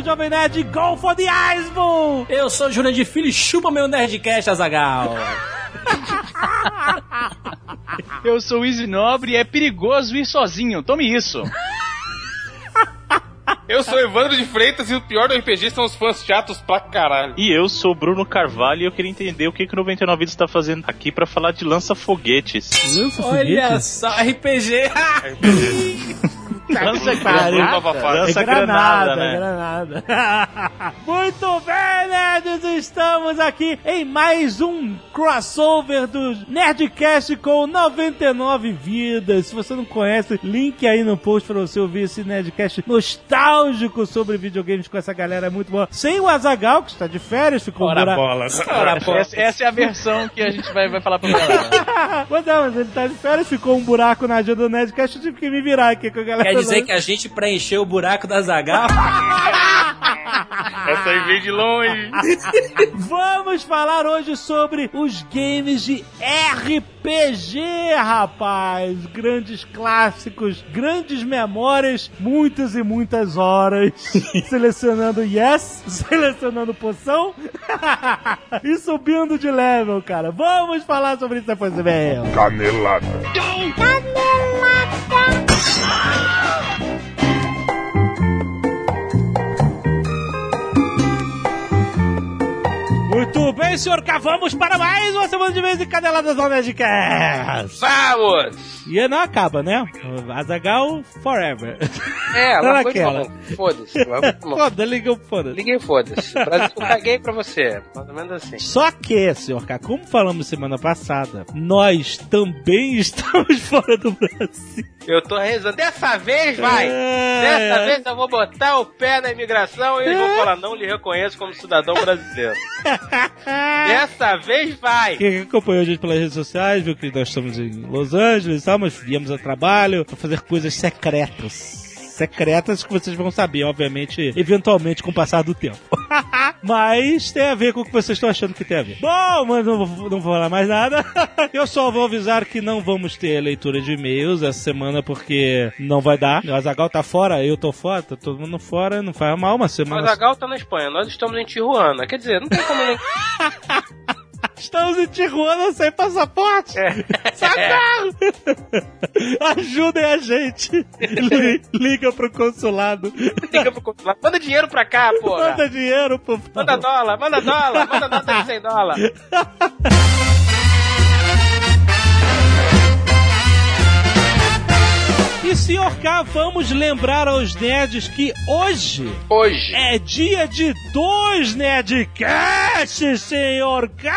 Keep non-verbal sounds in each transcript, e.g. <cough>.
Antônio, Jovem Nerd, Go for the Iceberg! Eu sou Júnior de Filho e chupa meu Nerdcast, Azagal. <laughs> Eu sou o Easy Nobre e é perigoso ir sozinho. Tome isso. Eu sou Evandro de Freitas e o pior do RPG são os fãs chatos pra caralho. E eu sou Bruno Carvalho e eu queria entender o que, que o 99 Vidas está fazendo aqui pra falar de lança-foguetes. Lança Olha só, RPG. <laughs> Lança pariu. granada. Nova fase. É Lança granada, granada, né? granada. <laughs> Muito bem, nerds! Estamos aqui em mais um crossover do Nerdcast com 99 vidas. Se você não conhece, link aí no post pra você ouvir esse Nerdcast nostálgico sobre videogames com essa galera muito boa. Sem o Azagal, que está de férias, ficou Ora buraco. bola. Ora bola. Essa, é a versão que a gente vai, vai falar pra galera. <laughs> Mas não, mas ele tá de férias, ficou um buraco na agenda do Nerdcast, eu tive que me virar aqui com a galera. Dizer que a gente preencheu o buraco da Zagal? <laughs> Essa aí veio de longe. <laughs> Vamos falar hoje sobre os games de RPG, rapaz! Grandes clássicos, grandes memórias, muitas e muitas horas. <laughs> selecionando yes, selecionando poção <laughs> e subindo de level, cara. Vamos falar sobre isso depois do meio. Canelada. <laughs> Muito bem, senhor K, vamos para mais uma semana de vez em Caneladas ao Nerdcast. Vamos! E não acaba, né? Azagal forever. É, Tá largou de naquela. mão. Foda-se. de. Foda. Liguei foda-se. Brasil, eu caguei pra você. Mais ou menos assim. Só que, senhor K, como falamos semana passada, nós também <laughs> estamos fora do Brasil. Eu tô rezando. Dessa vez vai! É. Dessa vez eu vou botar o pé na imigração e eles vão falar, não lhe reconheço como cidadão brasileiro. <laughs> Dessa vez vai! Quem acompanhou a gente pelas redes sociais viu que nós estamos em Los Angeles e tal, mas viemos a trabalho para fazer coisas secretas. Secretas que vocês vão saber, obviamente, eventualmente com o passar do tempo. <laughs> mas tem a ver com o que vocês estão achando que tem a ver. Bom, mas não vou, não vou falar mais nada. <laughs> Eu só vou avisar que não vamos ter leitura de e-mails essa semana porque não vai dar. O Azagal tá fora, eu tô fora, tá todo mundo fora, não faz mal uma O semana. Azagal tá na Espanha, nós estamos em Tijuana. Quer dizer, não tem como nem. <laughs> Estamos em Tijuana sem passaporte. Socorro! <laughs> Ajudem a gente. Li- Liga pro consulado. Liga pro consulado. Manda dinheiro pra cá, porra! Manda dinheiro, favor. Manda dólar, manda dólar, manda nota de 100 dólares. <laughs> E senhor K, vamos lembrar aos nerds que hoje Hoje. é dia de dois Nerdcasts, senhor K!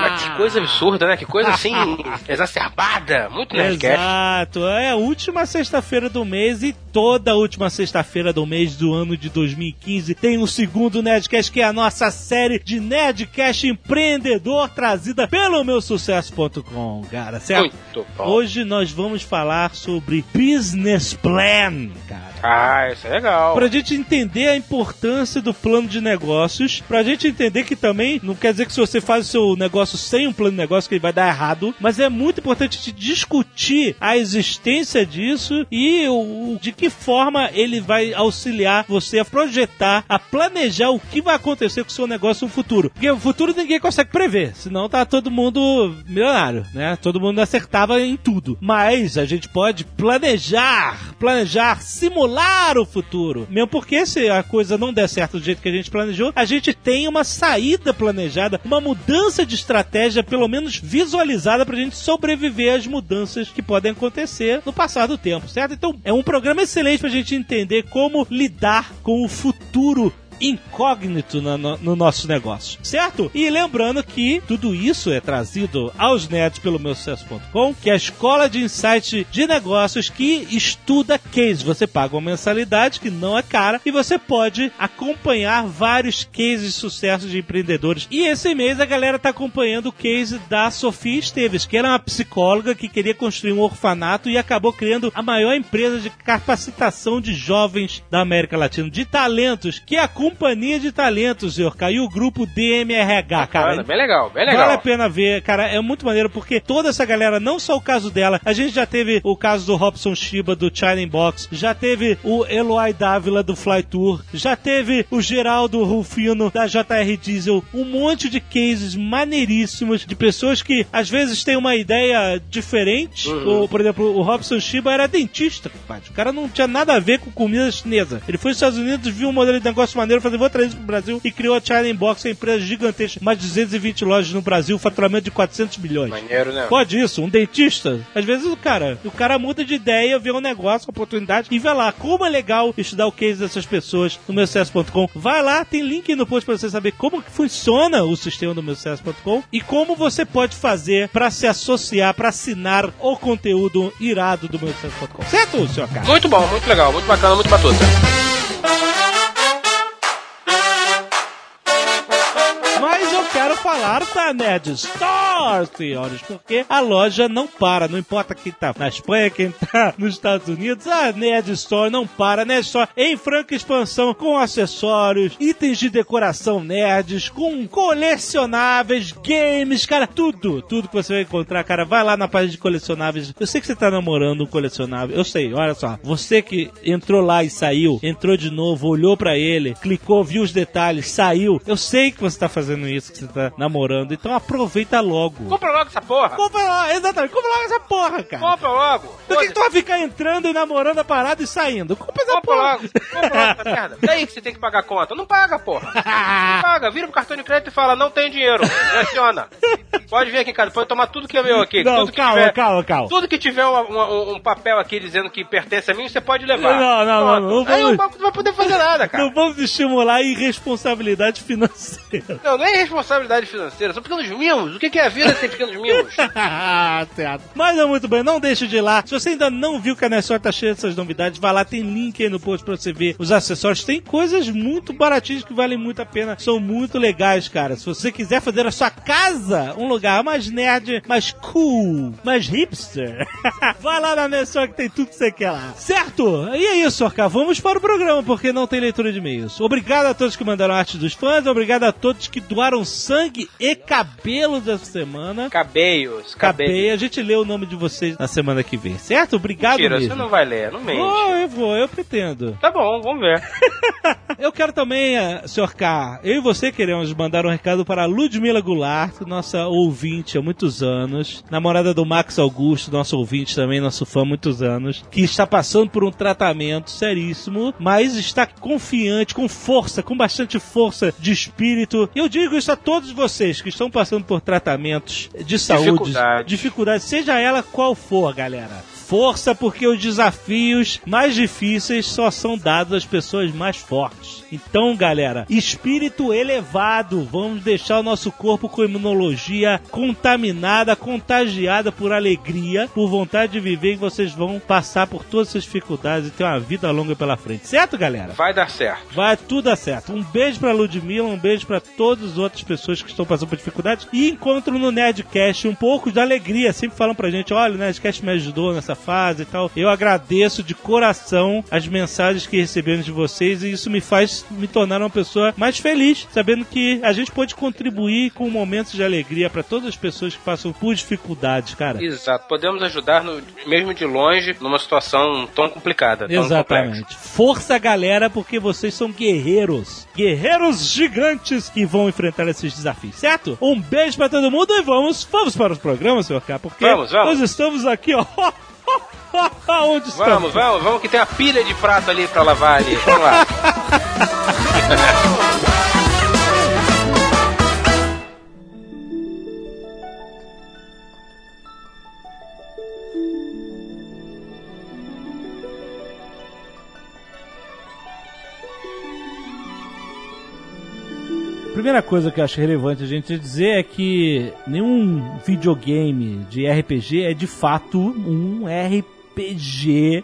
Mas que coisa absurda, né? Que coisa assim, <laughs> exacerbada. Muito Nerdcast. Exato, é a última sexta-feira do mês e toda a última sexta-feira do mês do ano de 2015 tem o segundo Nerdcast, que é a nossa série de Nerdcast empreendedor trazida pelo meu sucesso.com, cara, certo? Muito bom. Hoje nós vamos falar sobre business plan, cara. Ah, isso é legal. Pra gente entender a importância do plano de negócios, pra gente entender que também não quer dizer que se você faz o seu negócio sem um plano de negócio que ele vai dar errado, mas é muito importante a gente discutir a existência disso e o, de que forma ele vai auxiliar você a projetar, a planejar o que vai acontecer com o seu negócio no futuro. Porque o futuro ninguém consegue prever, senão tá todo mundo milionário, né? Todo mundo acertava em tudo. Mas a gente pode planejar, planejar, simular o futuro. Mesmo porque se a coisa não der certo do jeito que a gente planejou, a gente tem uma saída planejada, uma mudança de estratégia, pelo menos visualizada, pra gente sobreviver às mudanças que podem acontecer no passar do tempo, certo? Então, é um programa excelente pra gente entender como lidar com o futuro incógnito no, no- no nosso negócio, certo? E lembrando que tudo isso é trazido aos nerds pelo meu sucesso.com, que é a escola de insight de negócios que estuda case. Você paga uma mensalidade que não é cara e você pode acompanhar vários cases de sucesso de empreendedores. E esse mês a galera tá acompanhando o case da Sofia Esteves, que era uma psicóloga que queria construir um orfanato e acabou criando a maior empresa de capacitação de jovens da América Latina, de talentos, que é a Companhia de Talentos, senhor K, e o grupo DMRH, cara. Bacana, bem legal, bem Vale a legal. pena ver, cara, é muito maneiro porque toda essa galera, não só o caso dela, a gente já teve o caso do Robson Shiba do China Box, já teve o Eloy Dávila do Fly Tour, já teve o Geraldo Rufino da JR Diesel, um monte de cases maneiríssimos de pessoas que às vezes têm uma ideia diferente. Uhum. O, por exemplo, o Robson Shiba era dentista. O cara não tinha nada a ver com comida chinesa. Ele foi aos Estados Unidos, viu um modelo de negócio maneiro, falou, vou trazer isso pro Brasil e criou a China Box, uma empresa gigantesca, mais de 220 lojas no Brasil, faturamento de 400 milhões. Maneiro, né? Pode isso, um dentista. Às vezes o cara, o cara muda de ideia, vê um negócio, uma oportunidade e vê lá como é legal estudar o case dessas pessoas no meu sucesso.com. Vai lá, tem link aí no post pra você saber como que funciona o sistema do meu sucesso.com e como você pode fazer pra se associar, pra assinar o conteúdo irado do meu sucesso.com. Certo, senhor cara? Muito bom, muito legal, muito bacana, muito batuta. Falar da Nerd Store, senhores, porque a loja não para, não importa quem tá na Espanha, quem tá nos Estados Unidos, a Nerd Store não para. A Nerd Store em franca expansão, com acessórios, itens de decoração nerds, com colecionáveis, games, cara, tudo, tudo que você vai encontrar, cara, vai lá na página de colecionáveis. Eu sei que você tá namorando um colecionável, eu sei, olha só, você que entrou lá e saiu, entrou de novo, olhou pra ele, clicou, viu os detalhes, saiu. Eu sei que você tá fazendo isso, que você tá namorando, então aproveita logo. Compra logo essa porra. Compra logo, exatamente, compra logo essa porra, cara. Compra logo. Por que, que tu vai ficar entrando e namorando a parada e saindo? Compra essa Compra porra. logo. Compra logo essa merda. Daí que você tem que pagar a conta. Não paga, porra. Não <laughs> paga. Vira pro cartão de crédito e fala, não tem dinheiro. Direciona. Pode vir aqui, cara. Pode tomar tudo que é meu aqui. Não, tudo calma, tiver, calma, calma. Tudo que tiver um, um- um papel aqui dizendo que pertence a mim, você pode levar. Não, não, não, Pronto. não Aí vamos- o banco não vai poder fazer nada, <laughs> cara. Não vamos estimular a irresponsabilidade financeira. Não, não é responsabilidade financeira, são pequenos mimos. O que que é a vida sem pequenos mimos? <laughs> certo. Mas é muito bem, não deixe de ir lá. Se você ainda não viu que a Nessor tá cheia dessas novidades, vai lá, tem link aí no post pra você ver os acessórios. Tem coisas muito baratinhas que valem muito a pena, são muito legais, cara. Se você quiser fazer a sua casa um lugar mais nerd, mais cool, mais hipster, <laughs> vai lá na Nessor que tem tudo que você quer lá. Certo? E é isso, Orca. Vamos para o programa, porque não tem leitura de e-mails. Obrigado a todos que mandaram arte dos fãs, obrigado a todos que doaram sangue e cabelos essa semana. Cabeios, Acabei, cabeios. a gente lê o nome de vocês na semana que vem, certo? Obrigado Mentira, mesmo. você não vai ler, não mente. Oh, eu vou, eu pretendo. Tá bom, vamos ver. <laughs> Eu quero também, eh, Sr. K, eu e você queremos mandar um recado para Ludmila Goulart, nossa ouvinte há muitos anos, namorada do Max Augusto, nosso ouvinte também, nosso fã há muitos anos, que está passando por um tratamento seríssimo, mas está confiante, com força, com bastante força de espírito. E eu digo isso a todos vocês que estão passando por tratamentos de saúde, Dificuldades. dificuldade, seja ela qual for, galera. Força, porque os desafios mais difíceis só são dados às pessoas mais fortes. Então, galera, espírito elevado. Vamos deixar o nosso corpo com imunologia contaminada, contagiada por alegria, por vontade de viver, e vocês vão passar por todas essas dificuldades e ter uma vida longa pela frente. Certo, galera? Vai dar certo. Vai tudo dar certo. Um beijo pra Ludmilla, um beijo pra todas as outras pessoas que estão passando por dificuldades. E encontro no Nerdcast um pouco de alegria. Sempre falam pra gente: olha, o Nerdcast me ajudou nessa fase e tal. Eu agradeço de coração as mensagens que recebemos de vocês e isso me faz me tornar uma pessoa mais feliz, sabendo que a gente pode contribuir com momentos de alegria pra todas as pessoas que passam por dificuldades, cara. Exato. Podemos ajudar, no- mesmo de longe, numa situação tão complicada, tão complexa. Exatamente. Força, galera, porque vocês são guerreiros. Guerreiros gigantes que vão enfrentar esses desafios, certo? Um beijo pra todo mundo e vamos, vamos para os programas, senhor K, porque Vamos, vamos. nós estamos aqui, ó. <laughs> <laughs> Onde estamos? Vamos, vamos, vamos que tem a pilha de prato ali pra lavar ali. Vamos lá. primeira coisa que eu acho relevante a gente dizer é que nenhum videogame de RPG é de fato um RPG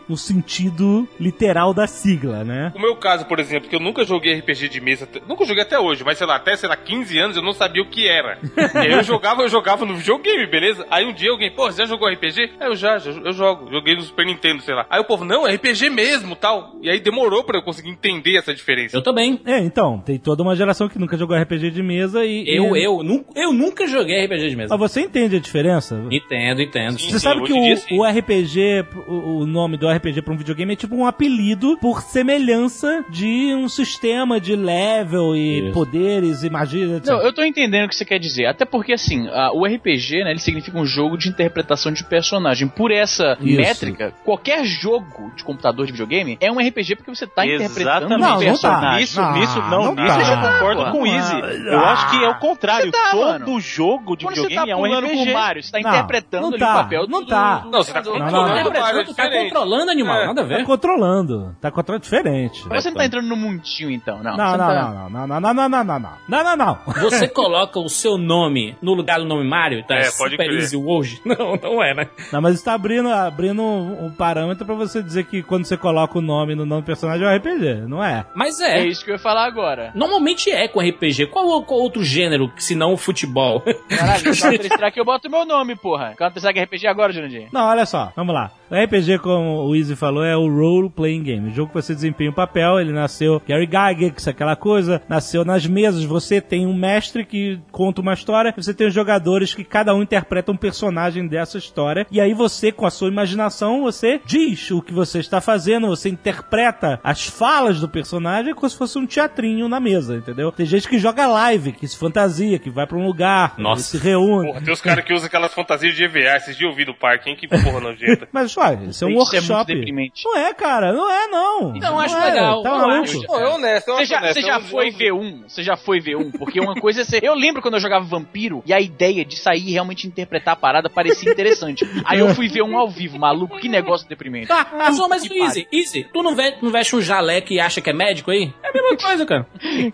no sentido literal da sigla, né? O meu caso, por exemplo, que eu nunca joguei RPG de mesa, nunca joguei até hoje, mas sei lá, até sei lá, 15 anos eu não sabia o que era. <laughs> e aí eu jogava, eu jogava no videogame, beleza? Aí um dia alguém, pô, você já jogou RPG? Aí eu já, já eu jogo, joguei no Super Nintendo, sei lá. Aí o povo, não, é RPG mesmo, tal. E aí demorou pra eu conseguir entender essa diferença. Eu também. É, então, tem toda uma geração que nunca jogou RPG de mesa e. Eu, e... eu, nu- eu nunca joguei RPG de mesa. Mas você entende a diferença? Entendo, entendo. Você sabe hoje que o, sim. o RPG, o, o nome do RPG pra um videogame é tipo um apelido por semelhança de um sistema de level e Isso. poderes e magias, etc. Não, eu tô entendendo o que você quer dizer. Até porque, assim, a- o RPG, né, ele significa um jogo de interpretação de personagem. Por essa Isso. métrica, qualquer jogo de computador de videogame é um RPG porque você tá interpretando Exatamente. Não, um não tá. personagem. Nisso, Não, nisso, não, não nisso eu já tá. concordo Pô, com o Easy. não. Eu acho que é o contrário. Tá, Todo mano. jogo de Quando você tá videogame é um pulando com o RPG. Mario, você tá Não, interpretando não ali tá, o papel não do- tá. do- Não, você tá do- Não, Tá interpretando, tá diferente. controlando, animal. É. Nada a Tá ver. controlando. Tá controlando diferente. Mas você não tá entrando no mundinho, então, não. Não, não, tá- não, não, não, não, não, não, não, não, não, não. <laughs> Você coloca o seu nome no lugar do nome Mario, tá? É, pode Super crer. Easy hoje. <laughs> Não, não é, né? Não, mas está abrindo, abrindo um, um parâmetro pra você dizer que quando você coloca o nome no nome do personagem é um RPG, não é? Mas É é. isso que eu ia falar agora. Normalmente é com RPG. Qual, qual outro gênero que se não o futebol? Caralho, <laughs> Counter Strike eu boto meu nome, porra. Counter Strike RPG agora, Jurandir. Não, olha só, vamos lá. RPG, como o Easy falou, é o Role Playing Game. O jogo que você desempenha um papel, ele nasceu Gary Gygax, aquela coisa, nasceu nas mesas. Você tem um mestre que conta uma história, você tem os jogadores que cada um interpreta um personagem dessa história. E aí você, com a sua imaginação, você diz o que você está fazendo, você interpreta as falas do personagem como se fosse um teatrinho na mesa, entendeu? Tem gente que joga live, que se fantasia, que vai pra um lugar, Nossa. que se reúne. Porra, tem os caras que usam aquelas fantasias de EVA. Esses eu vi do parque, hein? Que porra <laughs> nojenta. Mas, isso é um Isso é muito workshop. deprimente. Não é, cara, não é, não. Não, acho é, legal, Tá eu maluco? acho. É honesto, eu Você já, honesto. já Eu- foi eu- V1? Você já foi V1? Porque uma coisa é ser. Eu lembro quando eu jogava Vampiro e a ideia de sair e realmente interpretar a parada parecia interessante. <laughs> Aí eu fui ver um ao vivo, maluco, que negócio deprimente. Tá, mas, ô, mas Easy, Easy, tu não, ve não veste um jaleco e acha que é médico aí? É a mesma <laughs> coisa, cara.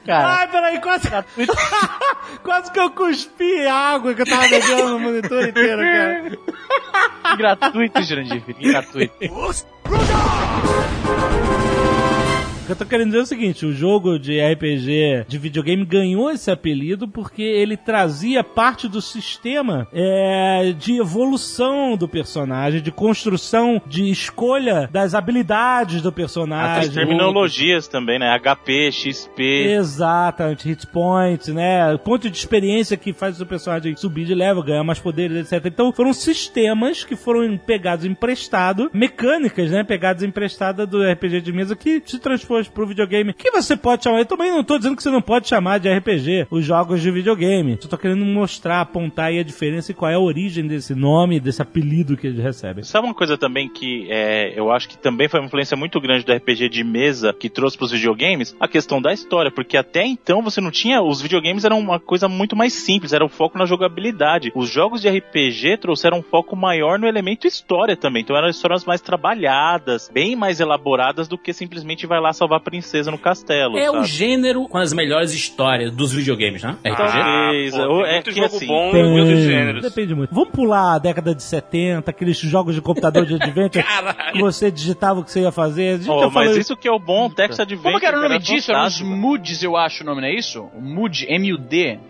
Cara, Ai, peraí, quase... <laughs> quase que eu cuspi água que eu tava bebendo no monitor inteiro, cara. gratuito, Jurandir, e gratuito. O que eu tô querendo dizer é o seguinte, o jogo de RPG de videogame ganhou esse apelido porque ele trazia parte do sistema é, de evolução do personagem, de construção, de escolha das habilidades do As personagem. terminologias também, né? HP, XP. Exatamente, hit points, né? Ponto de experiência que faz o personagem subir de level, ganhar mais poderes, etc. Então foram sistemas que foram pegados emprestado, mecânicas, né? Pegadas emprestadas do RPG de mesa que se transpôs pro videogame. Que você pode chamar, eu também não tô dizendo que você não pode chamar de RPG os jogos de videogame. Só tô querendo mostrar, apontar aí a diferença e qual é a origem desse nome, desse apelido que eles recebem. Sabe uma coisa também que é, eu acho que também foi uma influência muito grande do RPG de mesa que trouxe pros videogames? A questão da história, porque até então você não tinha. Os videogames eram uma coisa muito mais simples, era o foco na jogabilidade. Os jogos de RPG trouxeram um foco maior no elemento história também. Então eram histórias mais trabalhadas, bem mais elaboradas do que simplesmente vai lá salvar a princesa no castelo. É o sabe? gênero com as melhores histórias dos videogames, né? RPG. Talvez. pô, Ou tem é muito que, jogo assim, bom Tem- em outros gêneros. Depende muito. Vamos pular a década de 70, aqueles jogos de computador de <laughs> adventure que você digitava o que você ia fazer. A gente Oh, falou mas isso que é o bom Text Adventure. Como que era o nome era disso? Era os. MUDs, eu acho o nome, não é isso? O MUD.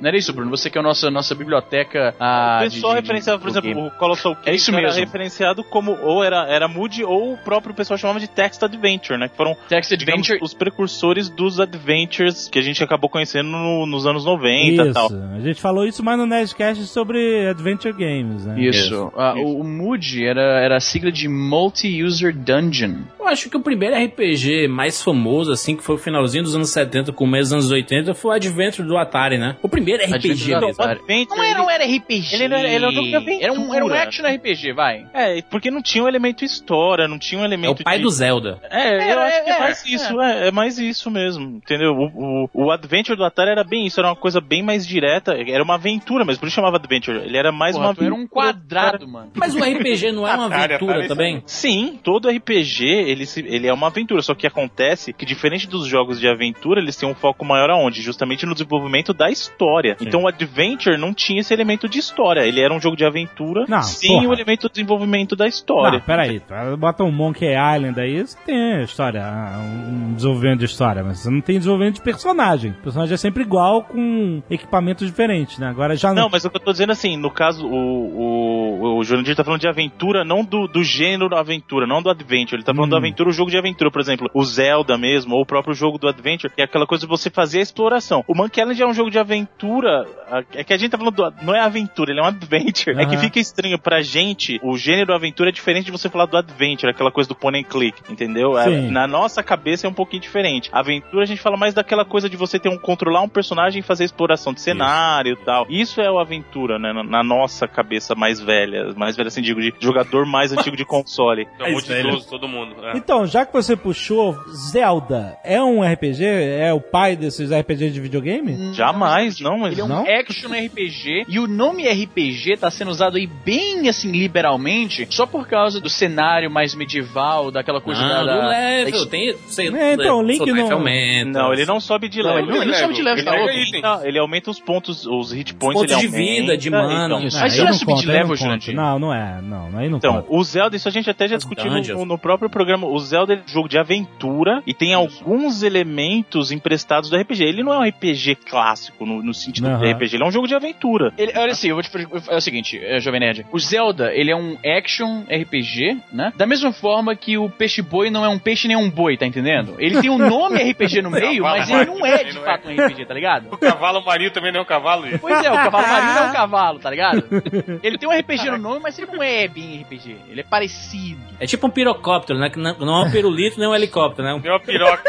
Não era isso, Bruno? Você que é a nossa, nossa biblioteca. Ah, O pessoal de- referenciava, por exemplo, videogame. o Colossal É isso Case era mesmo. referenciado como ou era, era Mood ou o próprio pessoal chamava de Text Adventure, né? Que foram Text digamos, Adventure. os precursores dos adventures que a gente acabou conhecendo no- nos anos 90 e Isso. tal. A gente falou isso mais no Nerdcast sobre Adventure Games, né? Isso. Ah, o, o MUD era, era a sigla de Multi-User Dungeon. Eu acho que o primeiro RPG mais famoso, assim, que foi o finalzinho dos anos 70, começo dos anos 80, foi o Adventure do Atari, né? O primeiro RPG Adventure do mesmo. Atari. Adventure, Não era, não era RPG. Ele não era- ele era um. Era um, um action RPG, vai. É, porque não tinha um elemento história, não tinha um É elemento o pai de... do Zelda. É, eu É, acho que é, é, mais é. Isso, é, é mais isso mesmo, entendeu? O, o, o Adventure do Atari era bem isso, era uma coisa bem mais direta, era uma aventura, mas por isso chamava Adventure, ele era mais Porra, uma tu era um aventura, quadrado, mano. Mas o RPG não é uma Atari, aventura Atari, também? Sim, todo RPG ele, se- ele é uma aventura, só que acontece que diferente dos jogos de aventura, eles têm um foco maior aonde? Justamente no desenvolvimento da história. Então o Adventure não tinha esse elemento de história, ele era um jogo de aventura Não, sem porra. o elemento de desenvolvimento da história. Não, peraí, tu bota um Monkey Island aí, você tem história, ah, um desenvolvimento de história, mas você não tem desenvolvimento de personagem. O personagem é sempre igual com equipamentos diferentes, né? Agora já Não, mas o que eu tô dizendo assim, no caso, o, o, o Jurandir tá falando de aventura, não do, do gênero aventura, não do adventure. Ele tá falando Hum. do aventura, o jogo de aventura, por exemplo, o Zelda mesmo, ou o próprio jogo do adventure, que é aquela coisa de você fazer a exploração. O Monkey Island é um jogo de aventura, é que a gente tá falando do, não é aventura, ele é um adventure. É que fica estranho pra gente, o gênero aventura é diferente de você falar do adventure, aquela coisa do and click, entendeu? É, na nossa cabeça é um pouquinho diferente. Aventura a gente fala mais daquela coisa de você ter um controlar um personagem e fazer exploração de cenário e tal. Isso é o aventura, né? Na, na nossa cabeça mais velha, mais velha assim digo, de jogador mais <laughs> antigo de console. É muito idoso, todo mundo. é. Então, já que você puxou, Zelda é um RPG? É o pai desses RPG de videogame? Jamais, não, mas Ele é um Não? action RPG e o nome RPG tá sendo usado aí bem assim liberalmente só por causa do cenário mais medieval, daquela coisa Não, da, do level, da- tem... Sei, É, então, o Link não- aumenta. Não, ele não sobe de level. ele não, ele não sobe de level, Ele, tá louco? aumenta, ele aumenta os pontos, os hit points, Pontos ele de aumenta, vida, de mana. então. Isso. Não, Mas aí isso não é subir de level. Jurandir? Não, não é. Não, aí não Então, conta. o Zelda, isso a gente até já discutiu no, no próprio programa. O Zelda é um jogo de aventura e tem alguns elementos emprestados do RPG. Ele não é um RPG clássico no, no sentido de RPG, ele é um jogo de aventura. Ele, olha assim, eu vou te é o seguinte, é, Jovem Nerd. O Zelda, ele é um action RPG, né? Da mesma forma que o peixe boi não é um peixe nem um boi, tá entendendo? Ele tem um nome RPG no <laughs> meio, mas ele não é de fato um RPG, tá ligado? O cavalo marinho também não é um cavalo, gente. Pois é, o cavalo marinho é um cavalo, tá ligado? <laughs> Ele tem um RPG no nome, mas ele não é bem RPG. Ele é parecido. É tipo um pirocóptero, né? Que não não é um pirulito nem um helicóptero, né? Um- Deu uma piroca.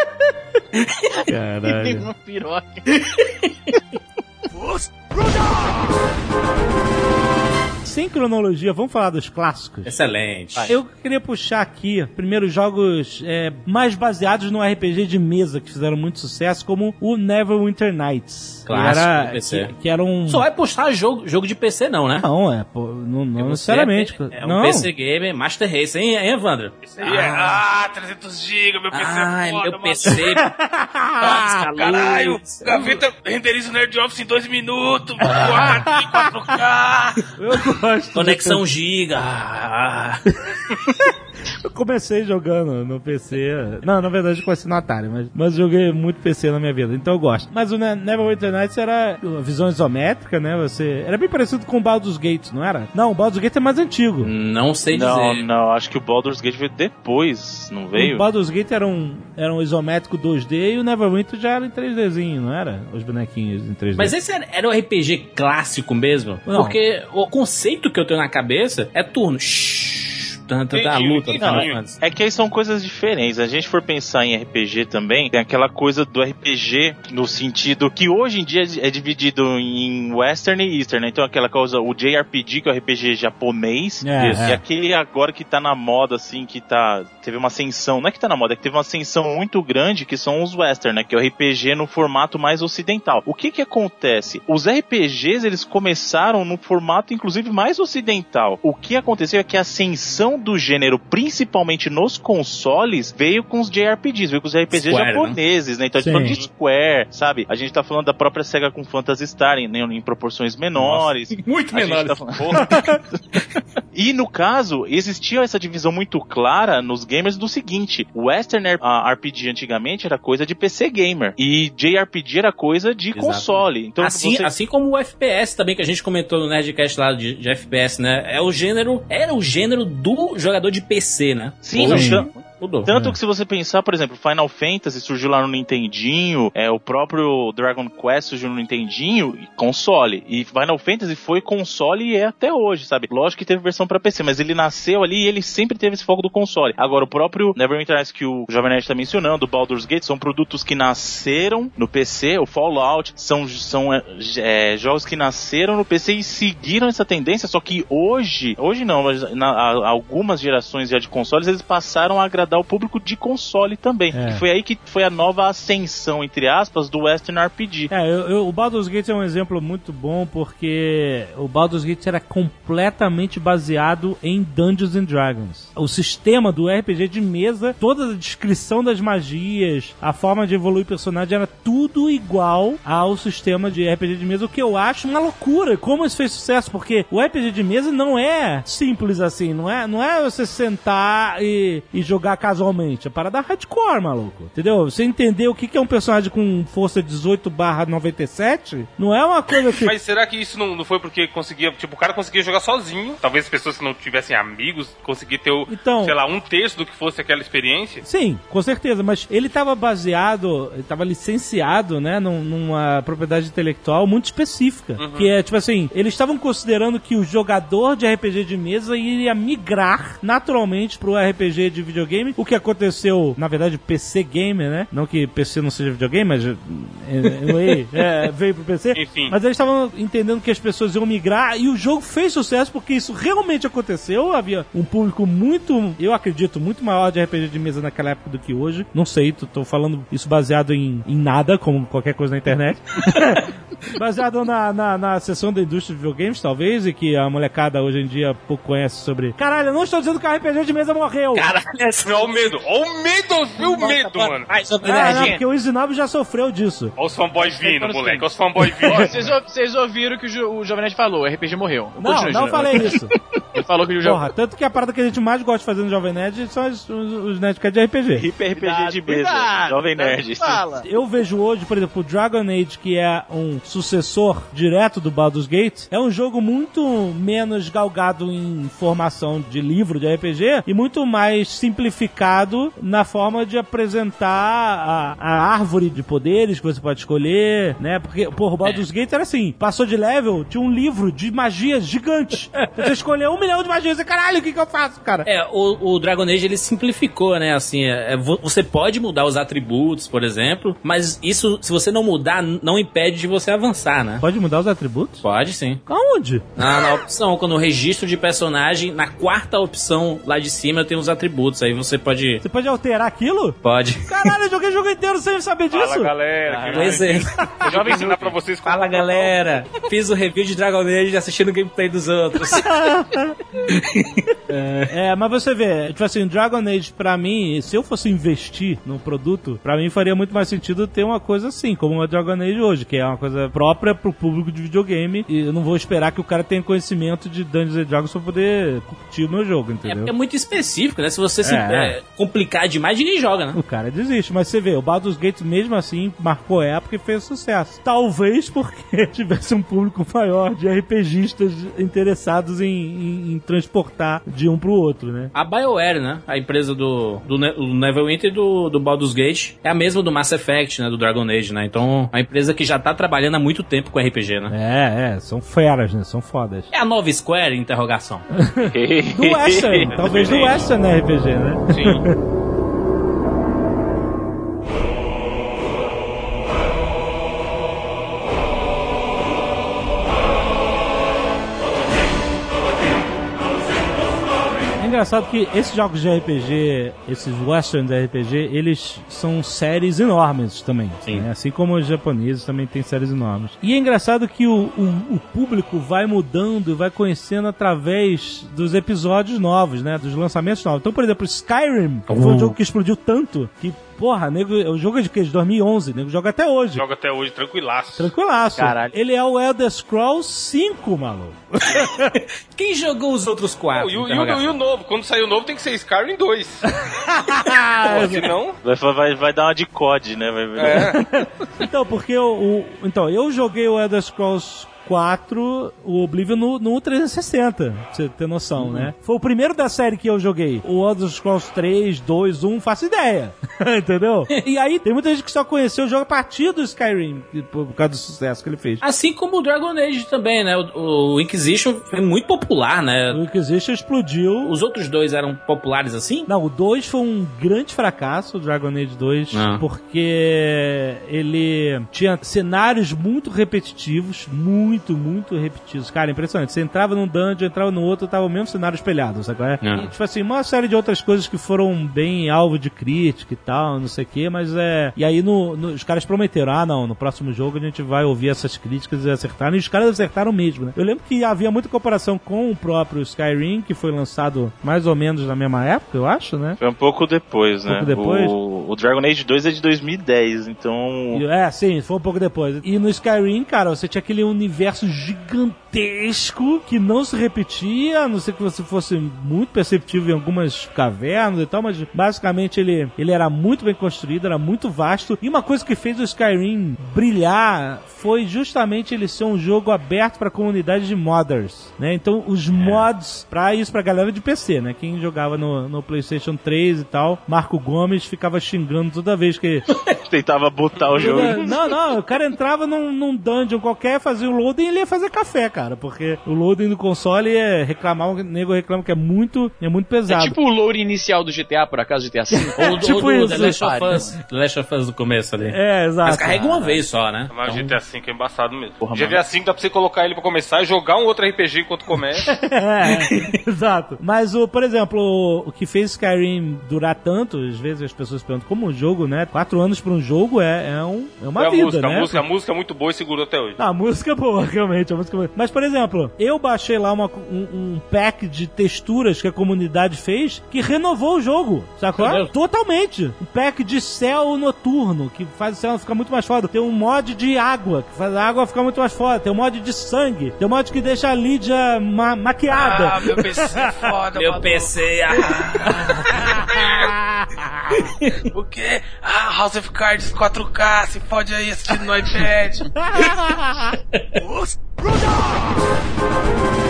Ele tem Caralho. uma piroca. <laughs> Sem cronologia, vamos falar dos clássicos? Excelente. Eu queria puxar aqui, primeiro, jogos é, mais baseados no RPG de mesa que fizeram muito sucesso, como o Neverwinter Nights. Clássico que era, do PC. Que, que era um... Só vai puxar jogo, jogo de PC não, né? Não, é, pô, não, não Você necessariamente. É, é um não. PC Game Master Race, hein, hein Evandro? Ah, 300 GB, meu PC Ai, é foda, meu mano. PC. <laughs> Ah, caralho, gaveta renderiza o Nerd Office em 2 minutos, 4, 4K. Eu gosto. Conexão giga. Ah, <laughs> Eu comecei jogando no PC. Não, na verdade eu comecei no Atari, mas, mas joguei muito PC na minha vida, então eu gosto. Mas o Ne- Neverwinter Nights era uma visão isométrica, né? Você. Era bem parecido com o Baldur's Gate, não era? Não, o Baldur's Gate é mais antigo. não sei Não, dizer. não, acho que o Baldur's Gate veio depois, não veio? O Baldur's Gate era um, era um isométrico 2D e o Neverwinter já era em 3Dzinho, não era? Os bonequinhos em 3D. Mas esse era, era o RPG clássico mesmo? Não. Porque o conceito que eu tenho na cabeça é turno. Shhh, tanta da luta. entendi. tá, Não, mas- É que aí são coisas diferentes. Se a gente for pensar em RPG também, tem aquela coisa do RPG no sentido que hoje em dia é dividido em Western e Eastern, né? Então aquela coisa, o JRPG, que é o RPG japonês, É, e é. aquele agora que tá na moda, assim, que tá. Teve uma ascensão, não é que tá na moda, é que teve uma ascensão muito grande, que são os Western, né? Que é o RPG no formato mais ocidental. O que que acontece? Os RPGs, eles começaram no formato, inclusive, mais ocidental. O que aconteceu é que a ascensão do gênero, principalmente nos consoles, veio com os JRPGs, veio com os RPGs Square, né? japoneses, né? Então a gente tá Sim. falando de Square, sabe? A gente tá falando da própria SEGA com Phantasy Star em, em proporções menores. Muito A gente menor. tá falando- <laughs> e no caso, existia essa divisão muito clara nos gamers do seguinte: o Western RPG antigamente era coisa de PC gamer e JRPG era coisa de Exatamente. console. Então assim, você- assim como o FPS também, que a gente comentou no Nerdcast lá de, de FPS, né? É o gênero. Era o gênero do jogador de PC, né? Sim, Hoje mudou. Tanto É. que se você pensar, por exemplo, Final Fantasy surgiu lá no Nintendinho, é, o próprio Dragon Quest surgiu no Nintendinho e console. E Final Fantasy foi console e é até hoje, sabe? Lógico que teve versão pra PC, mas ele nasceu ali e ele sempre teve esse foco do console. Agora, o próprio Neverwinter Nights que o Jovem Nerd tá mencionando, o Baldur's Gate, são produtos que nasceram no PC, o Fallout, são, são é, é, jogos que nasceram no PC e seguiram essa tendência, só que hoje, hoje não, mas na, algumas gerações já de consoles, eles passaram a agradar agradar o público de console também. É. E foi aí que foi a nova ascensão, entre aspas, do Western RPG. É, eu- eu- o Baldur's Gate é um exemplo muito bom porque o Baldur's Gate era completamente baseado em Dungeons and Dragons. O sistema do RPG de mesa, toda a descrição das magias, a forma de evoluir o personagem era tudo igual ao sistema de RPG de mesa, o que eu acho uma loucura. Como isso fez sucesso, porque o RPG de mesa não é simples assim, não é, não é você sentar e, e jogar casualmente. É parada hardcore, maluco. Entendeu? Você entender o que que é um personagem com força 18 barra 97, não é uma coisa que... Mas será que isso não, não foi porque conseguia, tipo, o cara conseguia jogar sozinho? Talvez as pessoas que não tivessem amigos conseguiam ter, o, Então- sei lá, um terço do que fosse aquela experiência? Sim, com certeza, mas ele estava baseado, ele estava licenciado, né, num- numa propriedade intelectual muito específica. Que é, tipo assim, eles estavam considerando que o jogador de RPG de mesa iria migrar naturalmente pro RPG de videogame, o que aconteceu, na verdade, PC Gamer, né? Não que PC não seja videogame, mas eh, anyway, <laughs> é, veio pro PC. Enfim. Mas eles estavam entendendo que as pessoas iam migrar e o jogo fez sucesso porque isso realmente aconteceu. Havia um público muito, eu acredito, muito maior de RPG de mesa naquela época do que hoje. Não sei, tô, tô falando isso baseado em, em nada, como qualquer coisa na internet. <laughs> baseado na, na, na seção da indústria de videogames, talvez, e que a molecada hoje em dia pouco conhece sobre. Caralho, eu não estou dizendo que o RPG de mesa morreu. Caralho, olha o medo, olha o medo, viu o medo, mano. Mais sobre Ah, não, porque o Izinob já sofreu disso. Olha os fanboys vindo, moleque, olha os fanboys vindo. Vocês ou- vocês ouviram o que o, Jo- o Jovem Nerd falou, o RPG morreu. Não, não falei isso. <laughs> Ele falou que o Jovem Porra, tanto que a parada que a gente mais gosta de fazer no Jovem Nerd são os, os, os Nerdcast de RPG. Hip RPG de mesa. Cuidado, Jovem Nerd. Fala. Eu vejo hoje, por exemplo, o Dragon Age, que é um sucessor direto do Baldur's Gate, é um jogo muito menos galgado em formação de livro de RPG e muito mais simplificado na forma de apresentar a, a árvore de poderes que você pode escolher, né? Porque, porra, o Baldur's Gate era assim, passou de level, tinha um livro de magias gigante. <laughs> Você escolheu um milhão de magias caralho, o que que eu faço, cara? É, o, o Dragon Age ele simplificou, né? Assim, é, é, vo- você pode mudar os atributos, por exemplo, mas isso, se você não mudar, não impede de você avançar, né? Pode mudar os atributos? Pode sim. Aonde? Na, na opção, quando o registro de personagem, na quarta opção lá de cima tem os atributos. Aí você pode. Você pode alterar aquilo? Pode. Caralho, eu joguei o jogo inteiro sem saber disso. Fala, galera. que Pois é. Eu vou ensinar pra vocês como... Fala galera, fiz o review de Dragon Age assistindo o gameplay dos outros. <laughs> <laughs> É, mas você vê, tipo assim, Dragon Age pra mim, se eu fosse investir num produto, pra mim faria muito mais sentido ter uma coisa assim, como a Dragon Age hoje, que é uma coisa própria pro público de videogame, e eu não vou esperar que o cara tenha conhecimento de Dungeons and Dragons pra poder curtir o meu jogo, É, entendeu? porque é muito específico, né? Se você se É. é, complicar demais, ninguém joga, né? O cara desiste, mas você vê, o Baldur's Gate mesmo assim marcou época e fez sucesso. Talvez porque <laughs> tivesse um público maior de RPGistas interessados em, em- em transportar de um pro outro, né? A BioWare, né? A empresa do, do, Ne- do Neverwinter e do, do Baldur's Gate é a mesma do Mass Effect, né? Do Dragon Age, né? Então, a empresa que já tá trabalhando há muito tempo com RPG, né? É, é, são feras, né? São fodas. É a nova Square? Interrogação. <laughs> Do Western, talvez do Western RPG, né? Sim. <laughs> engraçado que esses jogos de RPG, esses westerns de RPG, eles são séries enormes também. Sim. né? Assim como os japoneses também têm séries enormes. E é engraçado que o, o, o público vai mudando e vai conhecendo através dos episódios novos, né? Dos lançamentos novos. Então, por exemplo, Skyrim foi um jogo que explodiu tanto que, porra, nego, o jogo é de que? De 2011, nego joga até hoje. Joga até hoje tranquilaço. Tranquilaço. Caralho. Ele é o Elder Scrolls 5, maluco. <laughs> Quem jogou os outros quatro? e, o- e o- Interrogação. e o novo? Quando sair o novo tem que ser Skyrim 2. <laughs> Pô, senão... Vai, vai, vai dar uma de COD, né? Vai, É. <laughs> Então, porque o, o- Então, eu joguei o Elder Scrolls 4, o Oblivion, no, no 360, pra você ter noção, né? Foi o primeiro da série que eu joguei. O Elder Scrolls 3, 2, 1, faço ideia. <laughs> Entendeu? <laughs> E aí, tem muita gente que só conheceu o jogo a partir do Skyrim, por, por causa do sucesso que ele fez. Assim como o Dragon Age também, né? O, o Inquisition foi muito popular, né? O Inquisition explodiu. Os outros dois eram populares assim? Não, o 2 foi um grande fracasso, o Dragon Age 2, Ah. porque ele tinha cenários muito repetitivos, muito muito, muito repetidos. Cara, impressionante. Você entrava num dungeon, entrava no outro, tava o mesmo cenário espelhado, sabe? é? É. E, tipo assim, uma série de outras coisas que foram bem alvo de crítica e tal, não sei o que, mas é. E aí no, no- os caras prometeram, ah, não, no próximo jogo a gente vai ouvir essas críticas e acertaram. E os caras acertaram mesmo, né? Eu lembro que havia muita comparação com o próprio Skyrim, que foi lançado mais ou menos na mesma época, eu acho, né? Foi um pouco depois, né? pouco depois? O, o Dragon Age 2 é de 2010, então. É, sim, foi um pouco depois. E no Skyrim, cara, você tinha aquele universo gigantesco que não se repetia, a não ser que você fosse muito perceptível em algumas cavernas e tal, mas basicamente ele, ele era muito bem construído, era muito vasto. E uma coisa que fez o Skyrim brilhar foi justamente ele ser um jogo aberto para a comunidade de modders, né? Então os mods, pra isso pra galera de PC, né? Quem jogava no, no PlayStation 3 e tal, Marco Gomes ficava xingando toda vez que <laughs> Tentava botar o jogo. não, não, o cara entrava num, num dungeon qualquer, fazia o loading e ele ia fazer café, cara. Porque o loading do console é reclamar, o nego reclama que é muito, é muito É pesado. tipo o load inicial do GTA, por acaso, GTA V. Ou, do- Tipo ou do isso. The Last of Us. The Last of Us do começo ali. É, exato. Mas carrega uma vez só, né? Mas o GTA V é embaçado mesmo. Porra, GTA V dá pra você colocar ele pra começar e jogar um outro RPG enquanto começa. <laughs> É, exato. Mas, o, por exemplo, o, o que fez Skyrim durar tanto, às vezes as pessoas perguntam, como um jogo, né? Quatro anos pra um jogo é, é, um, é uma a vida, música, né? a música, a música é muito boa e segurou até hoje. Ah, A música é boa, <laughs> realmente, a música é boa. Mas, por exemplo, eu baixei lá uma- um, um pack de texturas que a comunidade fez que renovou o jogo, sacou? Entendeu? Totalmente. Um pack de céu noturno, que faz o céu ficar muito mais foda. Tem um mod de água, que faz a água ficar muito mais foda. Tem um mod de sangue. Tem um mod que deixa a Lídia ma- maquiada. Ah, meu PC é foda, Meu maluco. PC. ah, <laughs> O quê? Ah, House of Cards 4K, se fode aí assistindo no iPad. <laughs> Roger!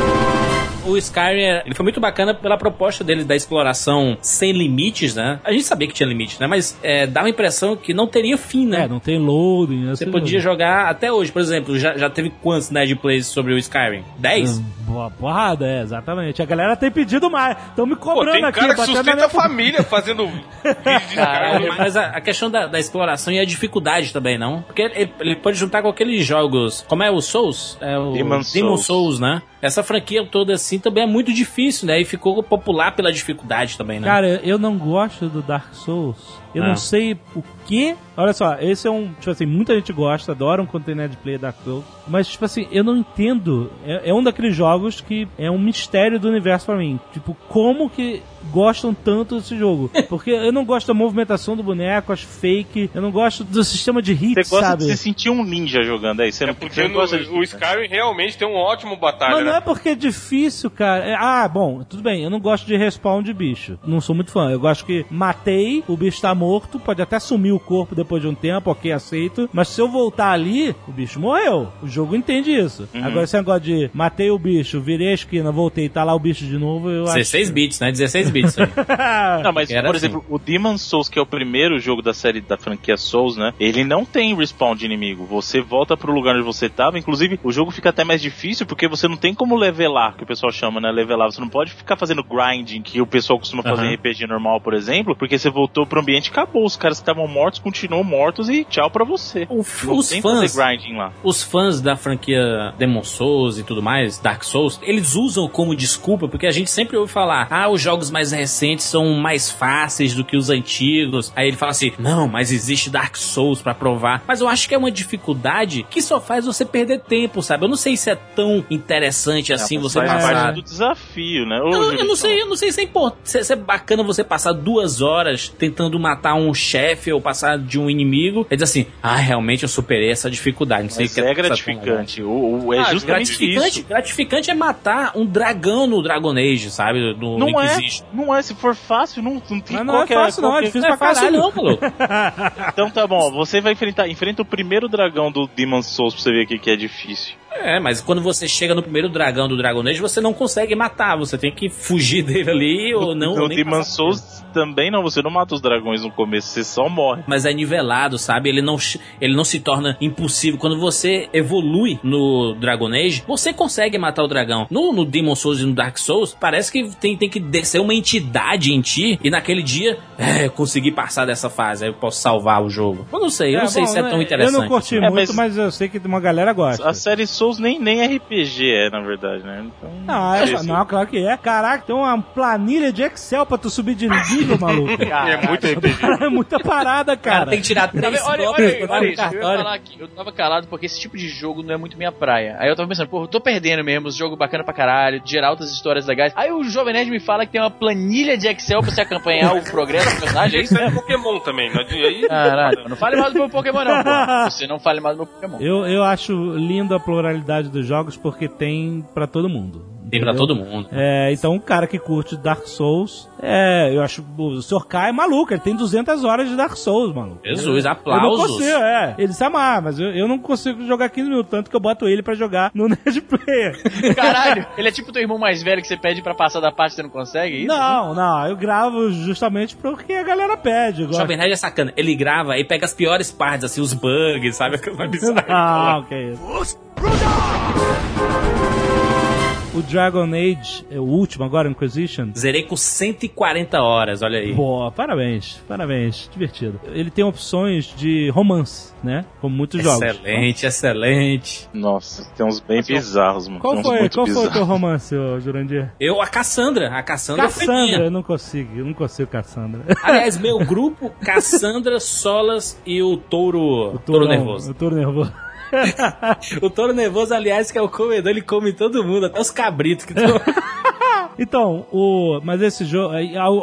O Skyrim ele foi muito bacana pela proposta dele da exploração sem limites, né? A gente sabia que tinha limites, né? Mas é, dá uma impressão que não teria fim, né? É, não tem loading. Você podia jogar até hoje, por exemplo, já, já teve quantos Nerd Plays sobre o Skyrim? 10? Boa porrada, é, exatamente. A galera tem pedido mais. Estão me Pô, cobrando tem aqui, cara que sustenta minha a família <laughs> fazendo Caralho, mas a, a questão da, da exploração e a dificuldade também, não? Porque ele, ele pode juntar com aqueles jogos. Como é o Souls? É o Demon Souls. Souls. né? Essa franquia toda assim também é muito difícil, né? E ficou popular pela dificuldade também, né? Cara, eu não gosto do Dark Souls. Eu Ah. não sei o que. Olha só, esse é um. Tipo assim, muita gente gosta, adora um container de play Dark Souls. Mas, tipo assim, eu não entendo. É, é um daqueles jogos que é um mistério do universo pra mim. Tipo, como que gostam tanto desse jogo? <laughs> Porque eu não gosto da movimentação do boneco, acho fake. Eu não gosto do sistema de Você hits, gosta sabe? de se sentir um ninja jogando aí. Você É não, porque você não no- gosta de... o Skyrim realmente tem um ótimo batalha, Mas não né? é porque é difícil, cara. É- ah, bom, tudo bem. Eu não gosto de respawn de bicho. Não sou muito fã. Eu gosto que matei, o bicho tá morto, pode até sumir o corpo depois de um tempo, ok, aceito. Mas se eu voltar ali, o bicho morreu. O jogo entende isso. Uhum. Agora esse negócio de matei o bicho, virei a esquina, voltei, tá lá o bicho de novo, eu acho. 16 bits, né? 16 bits. <laughs> Não, mas, Era por assim. exemplo, o Demon Souls, que é o primeiro jogo da série da franquia Souls, né? Ele não tem respawn de inimigo. Você volta pro lugar onde você tava. Inclusive, o jogo fica até mais difícil porque você não tem como levelar, que o pessoal chama, né? Levelar. Você não pode ficar fazendo grinding, que o pessoal costuma fazer em RPG normal, por exemplo, porque você voltou pro ambiente acabou. Os caras que estavam mortos continuam mortos e tchau pra você. O- os fãs, fazer grinding lá. os fãs da franquia Demon Souls e tudo mais, Dark Souls, eles usam como desculpa, porque a gente sempre ouve falar, ah, os jogos mais recentes são mais fáceis do que os antigos. Aí ele fala assim, não, mas existe Dark Souls pra provar. Mas eu acho que é uma dificuldade que só faz você perder tempo, sabe? Eu não sei se é tão interessante assim Mas você passar. parte do desafio, né? Ô, Eu, eu não sei, eu não sei se é, import... se é bacana você passar duas horas tentando matar um chefe ou passar de um inimigo e dizer assim, ah, realmente eu superei essa dificuldade. Não sei Mas que é essa- gratificante. O, o- é Ah, justamente gratificante, isso. gratificante é matar um dragão no Dragon Age, sabe? No Não é, não é. Se for fácil, não, não tem Mas não é qualquer- fácil, não, é qualquer- difícil Não é pra fácil caralho. não. <laughs> Então tá bom, você vai enfrentar, enfrenta o primeiro dragão do Demon Souls pra você ver o que é difícil. É, mas quando você chega no primeiro dragão do Dragon Age, você não consegue matar, você tem que fugir <laughs> dele ali ou não. no Demon Souls também não, você não mata os dragões no começo, você só morre. mas é nivelado, sabe? Ele não, ele não se torna impossível. Quando você evolui no Dragon Age, você consegue matar o dragão. No, no Demon Souls e no Dark Souls, parece que tem, tem que descer uma entidade em ti e naquele dia, é, eu consegui passar dessa fase, aí eu posso salvar o jogo. Eu não sei, eu não sei bom, se é né, tão interessante. Eu não curti É, muito, mas- mas... eu sei que uma galera gosta. A série Souls Souls nem, nem RPG é, na verdade, né? Então, Não, é, não, claro que é. Caraca, tem uma planilha de Excel pra tu subir de nível, maluco. <laughs> É muito RPG. É muita parada, Cara, cara. tem que tirar três olha, olha, olha isso, eu ia falar aqui, eu tava calado porque esse tipo de jogo não é muito minha praia. Aí eu tava pensando, pô, eu tô perdendo mesmo, jogo bacana pra caralho, gerar outras histórias legais. Aí o Jovem Nerd me fala que tem uma planilha de Excel pra você acompanhar o progresso do personagem, é isso? É Pokémon também, não. Caralho, não fale mais do meu Pokémon não, pô. <laughs> Você não fale mais do meu Pokémon. Eu, eu acho lindo a pluralidade dos jogos porque tem pra todo mundo. Tem pra todo mundo. É, então um cara que curte Dark Souls, é, eu acho, o Sr. K é maluco, ele tem 200 horas de Dark Souls, maluco. Jesus, Eu não aplausos. consigo, é. Ele se amar, mas eu, eu não consigo jogar 15 minutos, tanto que eu boto ele pra jogar no <laughs> Nerd Player. Caralho, ele é tipo teu irmão mais velho que você pede pra passar da parte e você não consegue? é Isso? Não, não, eu gravo justamente porque a galera pede. O. Jovem Nerd é sacana. Ele grava e pega as piores partes, assim, os bugs, sabe? <laughs> A coisa bizarra. Não, que isso. O Dragon Age, é o último agora, Inquisition. Zerei com 140 horas, olha aí. Boa, parabéns, parabéns, divertido. Ele tem opções de romance, né? Como muitos jogos. Excelente, excelente. Nossa, tem uns bem bizarros, mano. Qual foi, qual foi o bizarros. teu romance, ô, Jurandir? Eu, a Cassandra. A Cassandra, foi Cassandra, minha. eu não consigo, eu não consigo Cassandra. Aliás, meu <laughs> grupo, Cassandra, Solas e o Touro, touro Nervoso. O touro nervoso. <laughs> O Touro Nervoso, aliás, que é o comedor, ele come todo mundo, até os cabritos que estão... <laughs> Então, o. Mas esse jogo.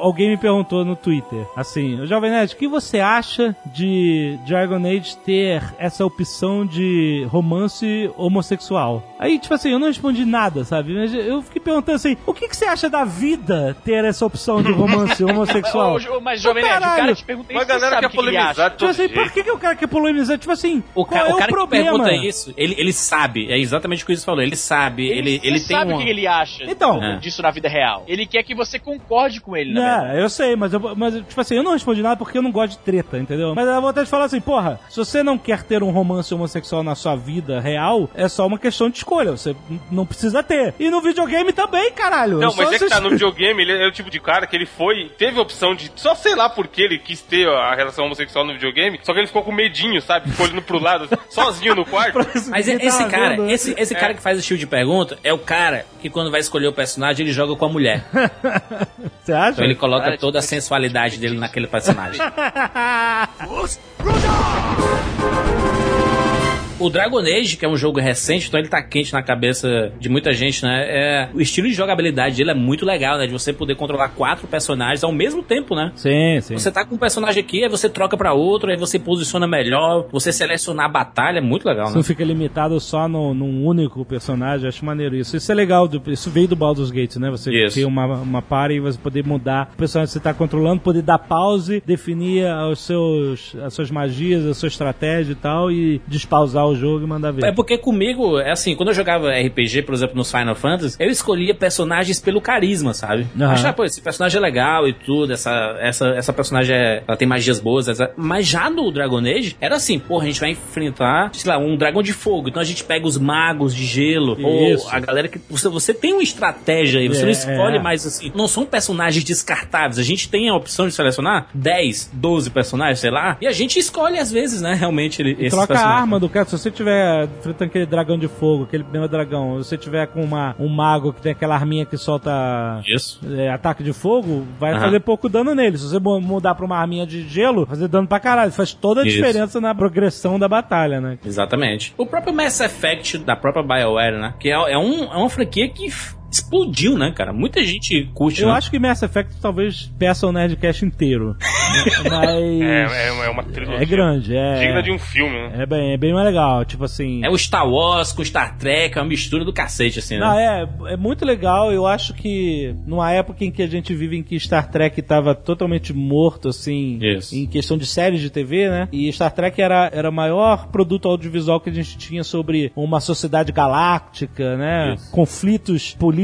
Alguém me perguntou no Twitter. Assim, Jovem Nerd, o que você acha de Dragon Age ter essa opção de romance homossexual? Aí, tipo assim, eu não respondi nada, sabe? Mas eu fiquei perguntando assim: o que, que você acha da vida ter essa opção de romance <laughs> homossexual? Ô, mas, Jovem Nerd, o cara te pergunta isso, você galera quer o que que ele polemizar de Tipo assim, por que, que o cara quer polemizar? Tipo assim, O, ca- é o cara que problema? pergunta isso, ele, ele sabe, é exatamente o que o Chris falou, ele sabe, ele, ele, Ele tem sabe um... o que ele acha Então. É. disso na vida real. Ele quer que você concorde com ele, na verdade. É, eu sei, mas, eu, mas, tipo assim, eu não respondi nada porque eu não gosto de treta, entendeu? Mas dá vontade de falar assim, porra, se você não quer ter um romance homossexual na sua vida real, é só uma questão de escolha, você não precisa ter. E no videogame também, caralho. Não, É mas é que tá no videogame, ele é o tipo de cara que ele foi, teve a opção de, só sei lá por que ele quis ter a relação homossexual no videogame, só que ele ficou com medinho, sabe? Ficou olhando pro lado, <laughs> sozinho no quarto. Mas Ninguém esse tava cara, vendo. esse, esse cara que faz esse tipo de pergunta é o cara que quando vai escolher o personagem, ele joga com a mulher. <laughs> Você acha? Então ele coloca Cara, toda a sensualidade dele naquele personagem. <laughs> O Dragon Age, que é um jogo recente, então ele tá quente na cabeça de muita gente, né? É, o estilo de jogabilidade dele é muito legal, né? De você poder controlar quatro personagens ao mesmo tempo, né? Sim, sim. Você tá com um personagem aqui, aí você troca pra outro, aí você posiciona melhor, você selecionar a batalha, é muito legal, Você né? não fica limitado só no, num único personagem, acho maneiro isso. Isso é legal, do- isso veio do Baldur's Gate, né? Você Isso. tem uma, uma party e você poder mudar o personagem que você tá controlando, poder dar pause, definir os seus, as suas magias, a sua estratégia e tal, e despausar o jogo e mandar ver. É porque comigo, é assim, quando eu jogava RPG, por exemplo, nos Final Fantasy, eu escolhia personagens pelo carisma, sabe? Aham. Achava, pô, esse personagem é legal e tudo, essa, essa, essa personagem é, ela tem magias boas, essa- mas já no Dragon Age, era assim, pô, a gente vai enfrentar, sei lá, um dragão de fogo, então a gente pega os magos de gelo, Isso. ou a galera que, você, você tem uma estratégia aí, você É, não escolhe é. mais assim, não são personagens descartáveis, a gente tem a opção de selecionar 10, 12 personagens, sei lá, e a gente escolhe às vezes, né, realmente, ele, esses Troca a personagens. arma do cara. Se você tiver enfrentando aquele dragão de fogo, aquele primeiro dragão, se você tiver com uma, um mago que tem aquela arminha que solta Isso. é, ataque de fogo, vai Aham. fazer pouco dano nele. Se você mu- mudar pra uma arminha de gelo, fazer dano pra caralho. Faz toda a Isso. diferença na progressão da batalha, né? Exatamente. O próprio Mass Effect da própria BioWare, né? Que é, é, um, é uma franquia que explodiu, né, cara? Muita gente curte, Eu né? acho que Mass Effect talvez peça o Nerdcast inteiro. Mas. <laughs> É, é, é uma trilogia. É grande, é. Digna de um filme, né? É bem, é bem mais legal. Tipo assim. É o Star Wars com Star Trek, é uma mistura do cacete, assim, né? Não, é, é muito legal. Eu acho que numa época em que a gente vive em que Star Trek tava totalmente morto, assim, Isso. em questão de séries de TV, né? E Star Trek era, era o maior produto audiovisual que a gente tinha sobre uma sociedade galáctica, né? Isso. Conflitos políticos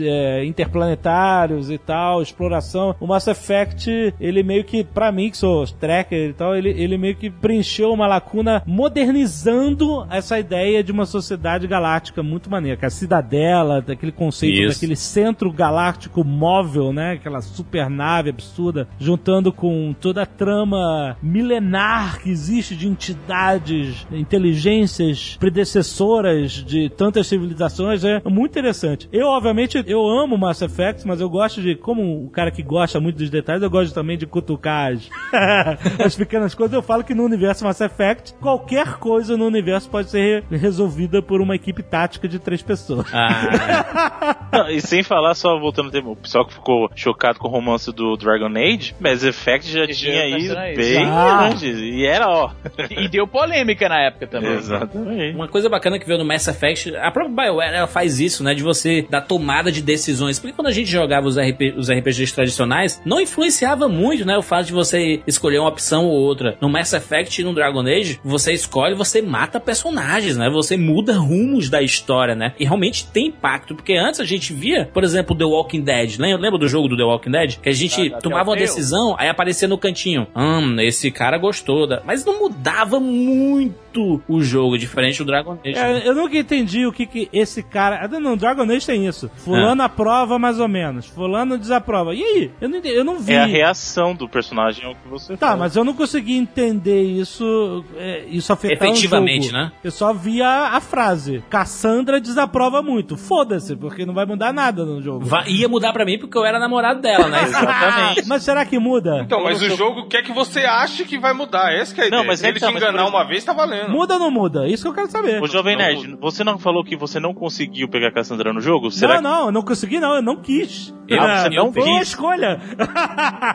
é, interplanetários e tal, exploração. O Mass Effect, ele meio que, pra mim, que sou tracker e tal, ele, ele meio que preencheu uma lacuna modernizando essa ideia de uma sociedade galáctica muito maneira. Que a cidadela, daquele conceito, Isso. daquele centro galáctico móvel, né? Aquela super nave absurda, juntando com toda a trama milenar que existe de entidades, inteligências predecessoras de tantas civilizações, é muito interessante. Eu, obviamente, eu amo Mass Effect, mas eu gosto de, como o cara que gosta muito dos detalhes, eu gosto também de cutucar as, <laughs> as pequenas coisas. Eu falo que no universo Mass Effect, qualquer coisa no universo pode ser re- resolvida por uma equipe tática de três pessoas. Ah, <laughs> Não, e sem falar, só voltando ao tema, o pessoal que ficou chocado com o romance do Dragon Age, Mass Effect já tinha tá isso. bem Ah. antes. E era, ó. E deu polêmica na época também. Exatamente. Uma coisa bacana que veio no Mass Effect, a própria BioWare ela faz isso, né? De você dar tomada de decisões. Porque quando a gente jogava os, RP, os RPGs tradicionais, não influenciava muito, né? O fato de você escolher uma opção ou outra. No Mass Effect e no Dragon Age, você escolhe, você mata personagens, né? Você muda rumos da história, né? E realmente tem impacto. Porque antes a gente via, por exemplo, The Walking Dead. Lembra, lembra do jogo do The Walking Dead? Que a gente Da- da tomava uma decisão, aí aparecia no cantinho. Hum, esse cara gostou da. Mas não mudava muito o jogo, diferente do Dragon Age. né? É, eu nunca entendi o que que esse cara. Ah, Não, Dragon Age tem isso. Fulano aprova mais ou menos. Fulano desaprova. E aí? Eu não, eu não vi. É a reação do personagem ao que você Tá, fala. mas eu não consegui entender isso, é, isso afetar Efetivamente, o jogo. né? Eu só via a frase. Cassandra desaprova muito. Foda-se, porque não vai mudar nada no jogo. Va- ia mudar pra mim porque eu era namorado dela, né? <laughs> Exatamente. Mas será que muda? Então, mas o jogo quer que você ache que vai mudar. Essa que é a Não, ideia. mas Se ele então, te mas enganar uma vez, tá valendo. Muda ou não muda? Isso que eu quero saber. Ô, Jovem Não, Nerd, você não falou que você não conseguiu pegar a Cassandra no jogo? Não, Será que... não, eu não consegui não, eu não quis. Eu- Ah, você não Foi uma escolha. <laughs>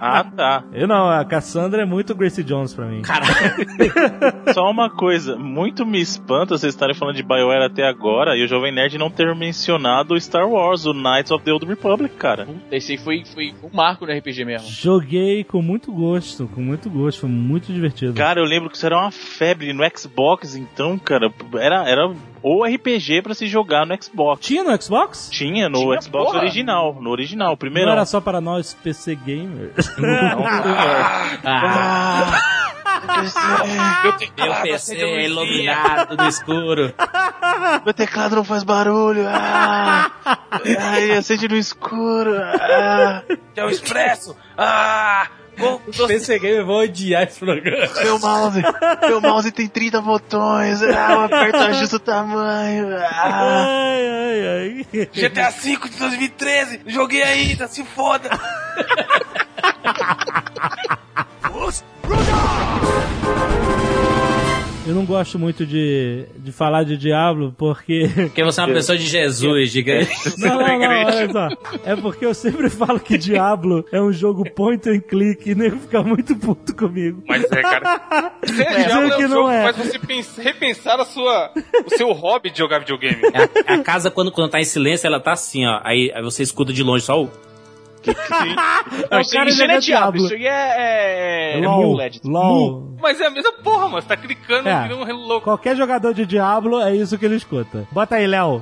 Ah, tá. Eu não, a Cassandra é muito Gracie Jones pra mim. <laughs> Só uma coisa, muito me espanta vocês estarem falando de BioWare até agora e o Jovem Nerd não ter mencionado o Star Wars, o Knights of the Old Republic, cara. Esse aí foi, foi um marco no RPG mesmo. Joguei com muito gosto, com muito gosto, foi muito divertido. Cara, eu lembro que isso era uma febre no Xbox, então, cara, era, era o RPG pra se jogar no Xbox. Tinha no Xbox? Tinha no Tinha, Xbox porra. original, no original, primeiro. Não era só para nós PC gamers. <laughs> Ah, meu PC é iluminado no escuro. <laughs> Meu teclado não faz barulho. Ah, <laughs> ai, acende no escuro. Ah, é o Expresso. Ah! Vou, tô... PC Gamer vai odiar esse programa. meu mouse, meu mouse tem 30 botões. Ah, eu aperto ajusta o tamanho. Ah. ai, ai, ai. GTA V de 2013. Joguei ainda, se foda. <laughs> Eu não gosto muito de, de falar de Diablo porque. Porque você é uma pessoa de Jesus, diga. Não, não, não, olha só. É porque eu sempre falo que Diablo é um jogo point and click e nego fica muito puto comigo. Mas é, cara. Você É, Diablo é que um não jogo é. que faz você pens- repensar a sua, o seu hobby de jogar videogame. A, a casa, quando, quando tá em silêncio, ela tá assim, ó. Aí, aí você escuta de longe só o. <laughs> É o isso, cara isso não é joga diabo, Diablo. isso aí é, é, é LOL, Muled. LOL. Mas é a mesma porra, mano. Você tá clicando É. e vira um louco. Qualquer jogador de Diablo é isso que ele escuta. Bota aí, Léo.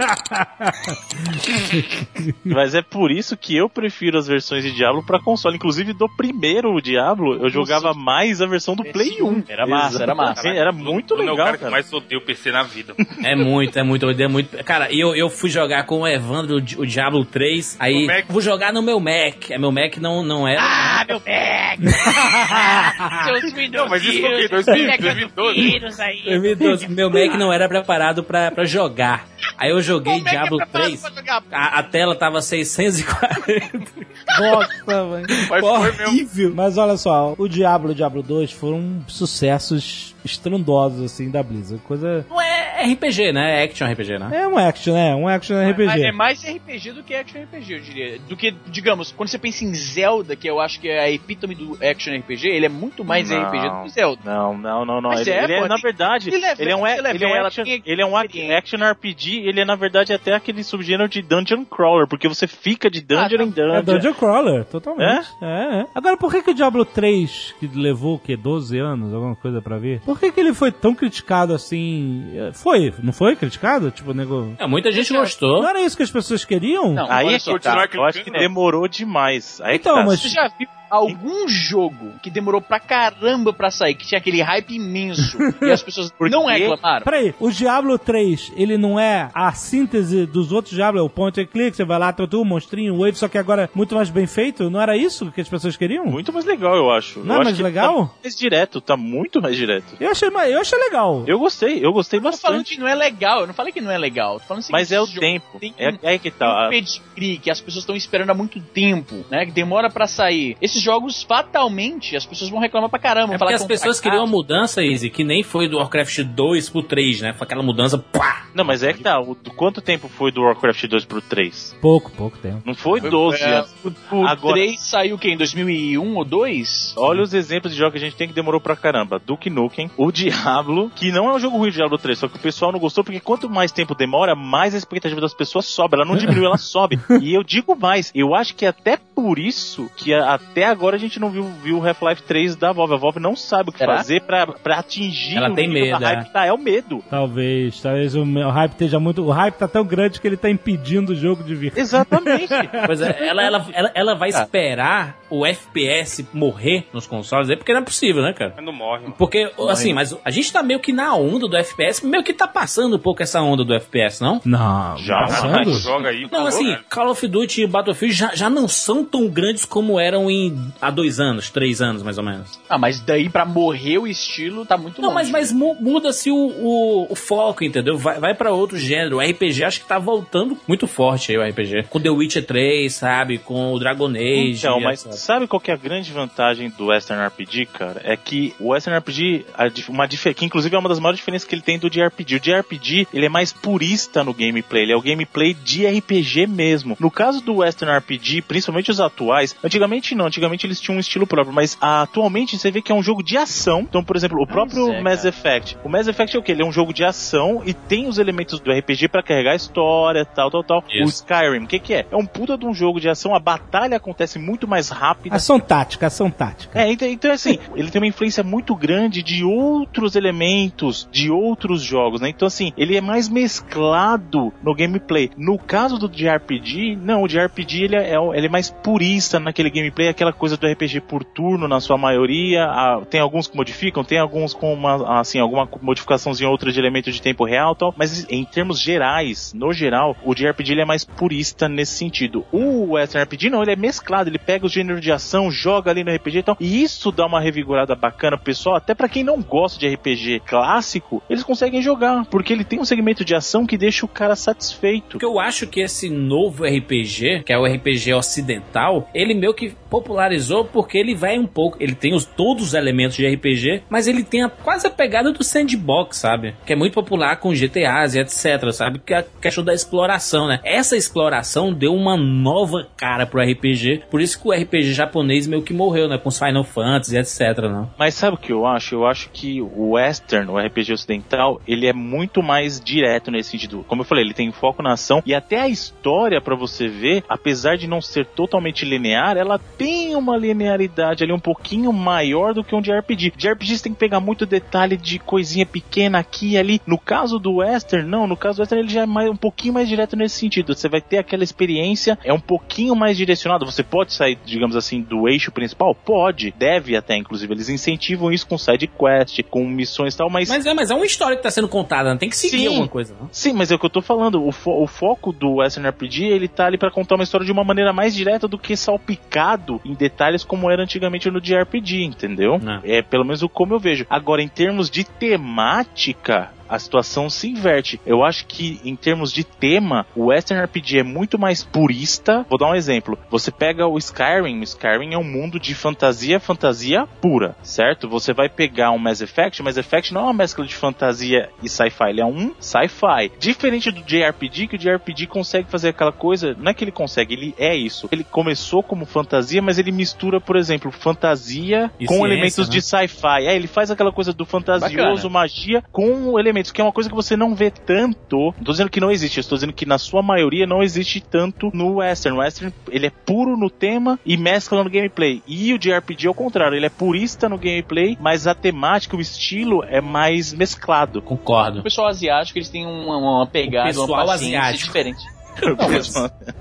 <laughs> Mas é por isso que eu prefiro as versões de Diablo pra console. Inclusive, do primeiro Diablo, eu jogava mais a versão do Play 1. Era massa, era massa. Era muito Bruno é o legal, cara que cara. mais odeia o PC na vida. <laughs> É muito, é muito, é muito. Cara, eu, eu fui jogar com o Evandro o Di- o Diablo 3. Aí, vou jogar no meu Mac. É, meu Mac não, não era. Ah, meu Mac! <laughs> Seus Não, mas isso foi o quê? 2012? 2012? 2012. Meu Mac não era preparado pra, pra jogar. Aí eu joguei Diablo 3. A, a tela tava 640. Bosta, mano. Mas. Horrível. Mas olha só, o Diablo e o Diablo 2 foram sucessos estrondosos, assim, da Blizzard. Coisa. Não é RPG, né? É action RPG, né? É um action, né? Um action RPG. Mas é mais RPG do que action RPG, eu diria. Do que, digamos, quando você pensa em Zelda, que eu acho que é a epítome do action RPG, ele é muito mais Não. RPG do que Zelda. Não, não, não, não. Mas Ele, é, ele é, na verdade, ele é ele é um, ele é é um action, ele é um action RPG, ele é na verdade até aquele subgênero de dungeon crawler, porque você fica de dungeon Ah, em dungeon. É Dungeon Crawler, totalmente. É? é, Agora, por que, que o Diablo 3, que levou o quê? 12 anos, alguma coisa pra ver? Por que, que ele foi tão criticado assim? É, foi, não foi criticado? Tipo, nego... É, muita gente gostou. Não era isso que as pessoas queriam? Não, Aí é que tá. continuar Eu acho que demorou demais. Aí Então, que tá. mas- Você já viu algum jogo que demorou pra caramba pra sair, que tinha aquele hype imenso <laughs> e as pessoas Por não reclamaram? Peraí, o Diablo 3, ele não é a síntese dos outros Diablo, é o point and click, você vai lá, tu, tu, monstrinho, wave, só que agora muito mais bem feito? Não era isso que as pessoas queriam? Muito mais legal, eu acho. Não é eu mais acho que legal? Tá mais direto, tá muito mais direto. Eu achei, eu achei legal. Eu gostei, eu gostei Eu tô falando bastante. que não é legal, eu não falei que não é legal. Tô falando assim, Mas é o esse tempo. Tem É, um- é aí que tem um tá. pedigree que as pessoas estão esperando há muito tempo, né? Que demora pra sair. Esses jogos, fatalmente, as pessoas vão reclamar pra caramba. É falar porque as que é pessoas fracasso. queriam uma mudança, Easy, que nem foi do Warcraft 2 pro 3, né? Foi aquela mudança, pá! Não, mas é que tá. O, quanto tempo foi do Warcraft 2 pro 3? Pouco, pouco tempo. Não foi Foi- 12 é, anos. O Agora- 3 saiu o quê? Em 2001 ou 2? Olha os exemplos de jogos que a gente tem que demorou pra caramba. Duke Nukem, o Diablo, que não é um jogo ruim o Diablo 3, só que o pessoal não gostou, porque quanto mais tempo demora, mais a expectativa das pessoas sobe. Ela não <laughs> diminui, ela sobe. E eu digo mais, eu acho que até por isso que a- até agora a gente não viu, viu o Half-Life 3 da Valve. A Valve não sabe o que Será? fazer pra, pra atingir Ela o tem medo, da hype. é. Tá, é o medo. Talvez, talvez o, o hype esteja muito. O hype tá tão grande que ele tá impedindo o jogo de vir. Exatamente. <laughs> Pois é, ela, ela, ela, ela vai Ah. esperar o FPS morrer nos consoles aí, porque não é possível, né, cara? Não morre, mano. Porque, assim, mas a gente tá meio que na onda do FPS, meio que tá passando um pouco essa onda do FPS, não? Não, Já, passando? Joga aí. Não, falou, assim. Call of Duty e Battlefield já, já não são tão grandes como eram em, há dois anos, três anos, mais ou menos. Ah, mas daí pra morrer o estilo tá muito Não, longe. mas, mas mu- muda-se o, o, o foco, entendeu? Vai, vai para outro gênero. O RPG acho que tá voltando muito forte aí, o RPG. Com The Witcher 3, sabe? Com o Dragon Age. Então, mas etc. sabe qual que é a grande vantagem do Western RPG, cara? É que o Western RPG, uma que inclusive é uma das maiores diferenças que ele tem do JRPG. O JRPG, ele é mais purista no gameplay, ele é o gameplay de RPG mesmo. No caso do Western RPG, principalmente os atuais, antigamente não, antigamente eles tinham um estilo próprio, mas atualmente você vê que é um jogo de ação. Então, por exemplo, o próprio é, Mass. Effect. O Mass Effect é o que? Ele é um jogo de ação e tem os elementos do RPG pra carregar a história, tal, tal, tal. Isso. O Skyrim, o que que é? É um puta de um jogo de ação, a batalha acontece muito mais rápida. Ação tática, ação tática. É, então, então assim, ele tem uma influência muito grande de outros elementos, de outros jogos, né? Então assim, ele é mais mesclado no gameplay. No caso do JRPG, não, o JRPG ele é, ele é mais purista naquele gameplay, aquela coisa do RPG por turno na sua maioria. Ah, tem alguns que modificam, tem alguns com uma, assim, alguma modificaçãozinha ou outra de elemento de tempo real tal, mas em termos gerais, no geral, o JRPG ele é mais purista nesse sentido. O Western RPG não, ele é mesclado, ele pega os gêneros de ação, joga ali no RPG e tal, e isso dá uma revigorada bacana pro pessoal, até pra quem não gosta de RPG clássico, eles conseguem jogar, porque ele tem um segmento de ação que deixa o cara satisfeito. Eu acho que esse novo RPG, que é o RPG ocidental, ele meio que popularizou porque ele vai um pouco. Ele tem os, todos os elementos de RPG, mas ele tem a, quase a pegada do sandbox, sabe? Que é muito popular com GTAs e etc, sabe? Que é a questão da exploração, né? Essa exploração deu uma nova cara pro RPG. Por isso que o RPG japonês meio que morreu, né? Com os Final Fantasy e etc, né? Mas sabe o que eu acho? Eu acho que o Western, o RPG ocidental, ele é muito mais direto nesse sentido. Como eu falei, ele tem foco na ação e até a história pra você ver, apesar de não ser totalmente linear, ela tem uma linearidade ali um pouquinho maior do que um de RPG. De RPG você tem que pegar muito detalhe de coisinha pequena aqui e ali. No caso do Western, não. No caso do Western, ele já é mais, um pouquinho mais direto nesse sentido. Você vai ter aquela experiência, é um pouquinho mais direcionado. Você pode sair, digamos assim, do eixo principal? Pode. Deve até, inclusive. Eles incentivam isso com side quest, com missões e tal, mas... Mas é, mas é uma história que tá sendo contada, né? Tem que seguir Sim. alguma coisa, não? Sim, mas é o que eu tô falando. O, fo- o foco do Western RPG, ele tá ali pra contar uma história de uma maneira mais direta do que salpicado em detalhes como era antigamente no JRPG, entendeu? Não. É pelo menos o como eu vejo. Agora, em termos de temática, a situação se inverte. Eu acho que, em termos de tema, o Western RPG é muito mais purista. Vou dar um exemplo. Você pega o Skyrim. O Skyrim é um mundo de fantasia, fantasia pura, certo? Você vai pegar um Mass Effect. O Mass Effect não é uma mescla de fantasia e sci-fi. Ele é um sci-fi. Diferente do JRPG, que o JRPG consegue fazer aquela coisa. Não é que ele consegue, ele é isso. Ele começou como fantasia, mas ele mistura, por exemplo, fantasia E com ciência, elementos né? de sci-fi. É, ele faz aquela coisa do fantasioso, Bacana. magia, com elementos elementos, que é uma coisa que você não vê tanto. Não tô dizendo que não existe, eu estou dizendo que na sua maioria não existe tanto no Western. O Western, ele é puro no tema e mescla no gameplay. E o JRPG ao contrário, ele é purista no gameplay, mas a temática, o estilo é mais mesclado. Concordo. O pessoal asiático, eles têm uma, uma pegada, pessoal uma paciência asiático. diferente. Não, mas,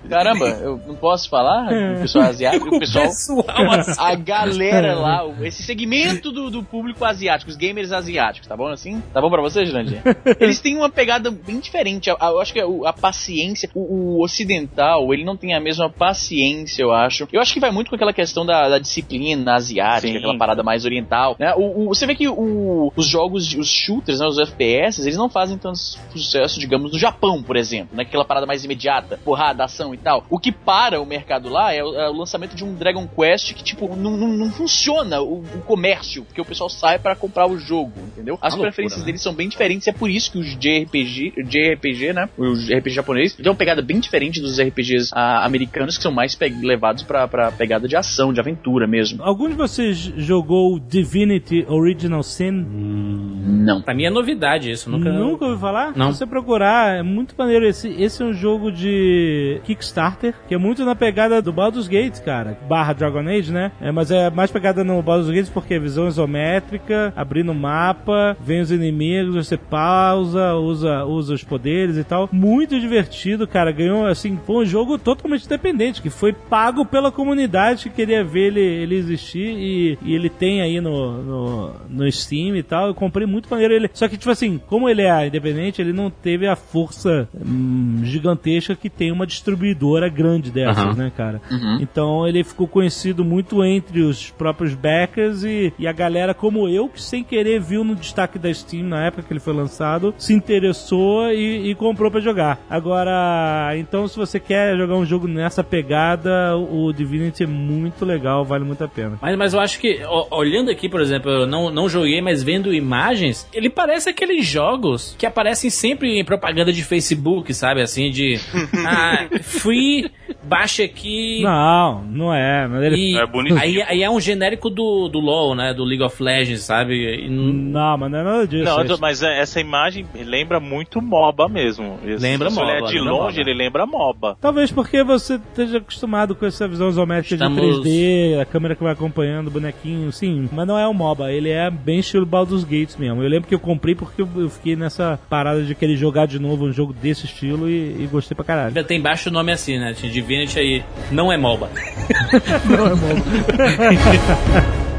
caramba, eu não posso falar? O pessoal asiático, o pessoal. A galera lá, o- esse segmento do, do público asiático, os gamers asiáticos, tá bom assim? Tá bom pra você, Jurandir? <laughs> Eles têm uma pegada bem diferente. Eu acho que a, a paciência, o, o ocidental, ele não tem a mesma paciência, eu acho. Eu acho que vai muito com aquela questão da, da disciplina asiática, Sim. aquela parada mais oriental. Né? O, o- você vê que o- os jogos, os shooters, né, os FPS, eles não fazem tanto sucesso, digamos, no Japão, por exemplo, né? Aquela parada mais imediata, porrada, ação e tal. O que para o mercado lá é o, é o lançamento de um Dragon Quest que, tipo, não, não, não funciona o, o comércio, porque o pessoal sai para comprar o jogo, entendeu? As loucura, preferências né? deles são bem diferentes, e é por isso que os JRPG, JRPG, né? Os RPG japoneses, tem uma pegada bem diferente dos RPGs ah, americanos, que são mais levados pra, pra pegada de ação, de aventura mesmo. Algum de vocês jogou Divinity Original Sin? Não. Pra mim é novidade isso. Nunca. Nunca ouviu falar? Não. Se você procurar, é muito maneiro. Esse, esse é um jogo de Kickstarter, que é muito na pegada do Baldur's Gate, cara. Barra Dragon Age, né? É, mas é mais pegada no Baldur's Gate porque é visão isométrica, abrindo o mapa, vem os inimigos, você pausa, usa, usa os poderes e tal. Muito divertido, cara. Ganhou, assim, foi um jogo totalmente independente, que foi pago pela comunidade que queria ver ele, ele existir e, e ele tem aí no, no, no Steam e tal. Eu comprei muito maneiro ele. Só que, tipo assim, como ele é independente, ele não teve a força hum, gigantesca que tem uma distribuidora grande dessas, Aham. né, cara? Então ele ficou conhecido muito entre os próprios backers e, e a galera como eu, que sem querer viu no destaque da Steam na época que ele foi lançado, se interessou e, e comprou pra jogar. Agora, então se você quer jogar um jogo nessa pegada, o Divinity é muito legal, vale muito a pena. Mas, mas eu acho que, olhando aqui, por exemplo, eu não, não joguei, mas vendo imagens, ele parece aqueles jogos que aparecem sempre em propaganda de Facebook, sabe? Assim, de. Ah, free, baixa aqui. Não, não é, mas ele É bonitinho. aí, aí é um genérico do, do LoL, né? Do League of Legends, sabe? E não- mas não é nada disso. Não, mas é- essa imagem lembra muito MOBA mesmo. Esse- Lembra se você olhar MOBA, de longe, MOBA. ele lembra MOBA. Talvez porque você esteja acostumado com essa visão isométrica Estamos- de 3D, a câmera que vai acompanhando o bonequinho, sim. Mas não é um MOBA, ele é bem estilo Baldur's Gates mesmo. Eu lembro que eu comprei porque eu eu fiquei nessa parada de querer jogar de novo um jogo desse estilo e, e gostei pra caralho. Ainda tem baixo nome assim, né? Tinha Divinity aí. Não é MOBA. <laughs> Não é MOBA. <laughs>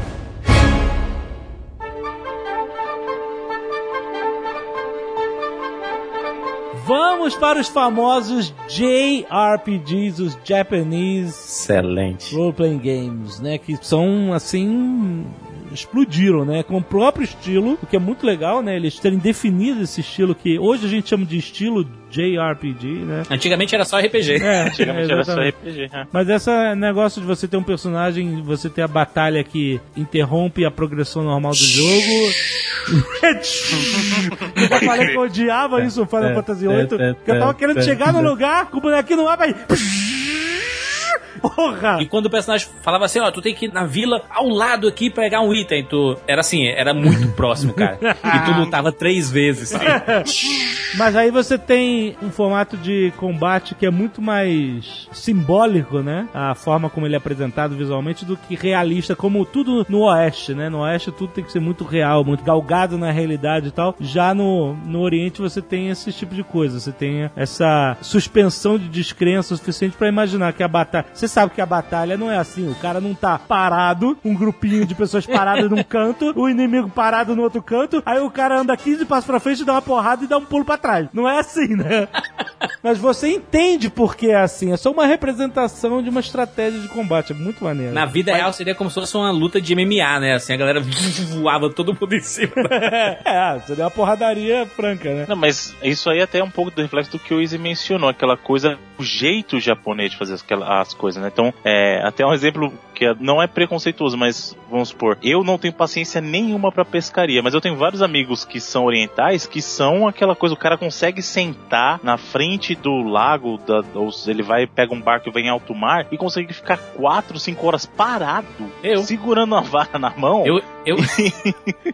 Vamos para os famosos JRPGs, os Japanese Excelente. role-playing games, né? Que são, assim, explodiram, né? Com o próprio estilo, o que é muito legal, né? Eles terem definido esse estilo que hoje a gente chama de estilo JRPG, né? Antigamente era só RPG. É, <laughs> Antigamente era só. RPG. né? Mas esse negócio de você ter um personagem, você ter a batalha que interrompe a progressão normal do jogo. eu já falei que eu odiava isso no Final Fantasy VIII. Que eu tava querendo chegar no lugar com o bonequinho no mapa e. Porra! E quando o personagem falava assim, ó, tu tem que ir na vila ao lado aqui pegar um item, tu... Era assim, era muito <laughs> próximo, cara. E tu lutava três vezes. <laughs> Mas aí você tem um formato de combate que é muito mais simbólico, né? A forma como ele é apresentado visualmente do que realista, como tudo no Oeste, né? No Oeste tudo tem que ser muito real, muito galgado na realidade e tal. Já no, no Oriente você tem esse tipo de coisa, você tem essa suspensão de descrença suficiente pra imaginar que a batalha. Você sabe que a batalha não é assim, o cara não tá parado, um grupinho de pessoas paradas num <laughs> canto, o inimigo parado no outro canto, aí o cara anda 15 passos pra frente, dá uma porrada e dá um pulo pra trás. Não é assim, né? <laughs> Mas você entende por que é assim. É só uma representação de uma estratégia de combate. É muito maneiro. Na vida real seria como se fosse uma luta de MMA, né? Assim, a galera <laughs> voava todo mundo em cima. é, seria uma porradaria franca, né? Não, mas isso aí até é um pouco do reflexo do que o Izzy mencionou, aquela coisa, o jeito japonês de fazer as coisas, né? Então, é, até um exemplo que é- não é preconceituoso, mas vamos supor, eu não tenho paciência nenhuma pra pescaria, mas eu tenho vários amigos que são orientais que são aquela coisa, o cara consegue sentar na frente do lago, da, ou ele vai, pega um barco e vai em alto mar e consegue ficar 4, 5 horas parado, Eu. segurando a vara na mão. Eu, Eu. <laughs>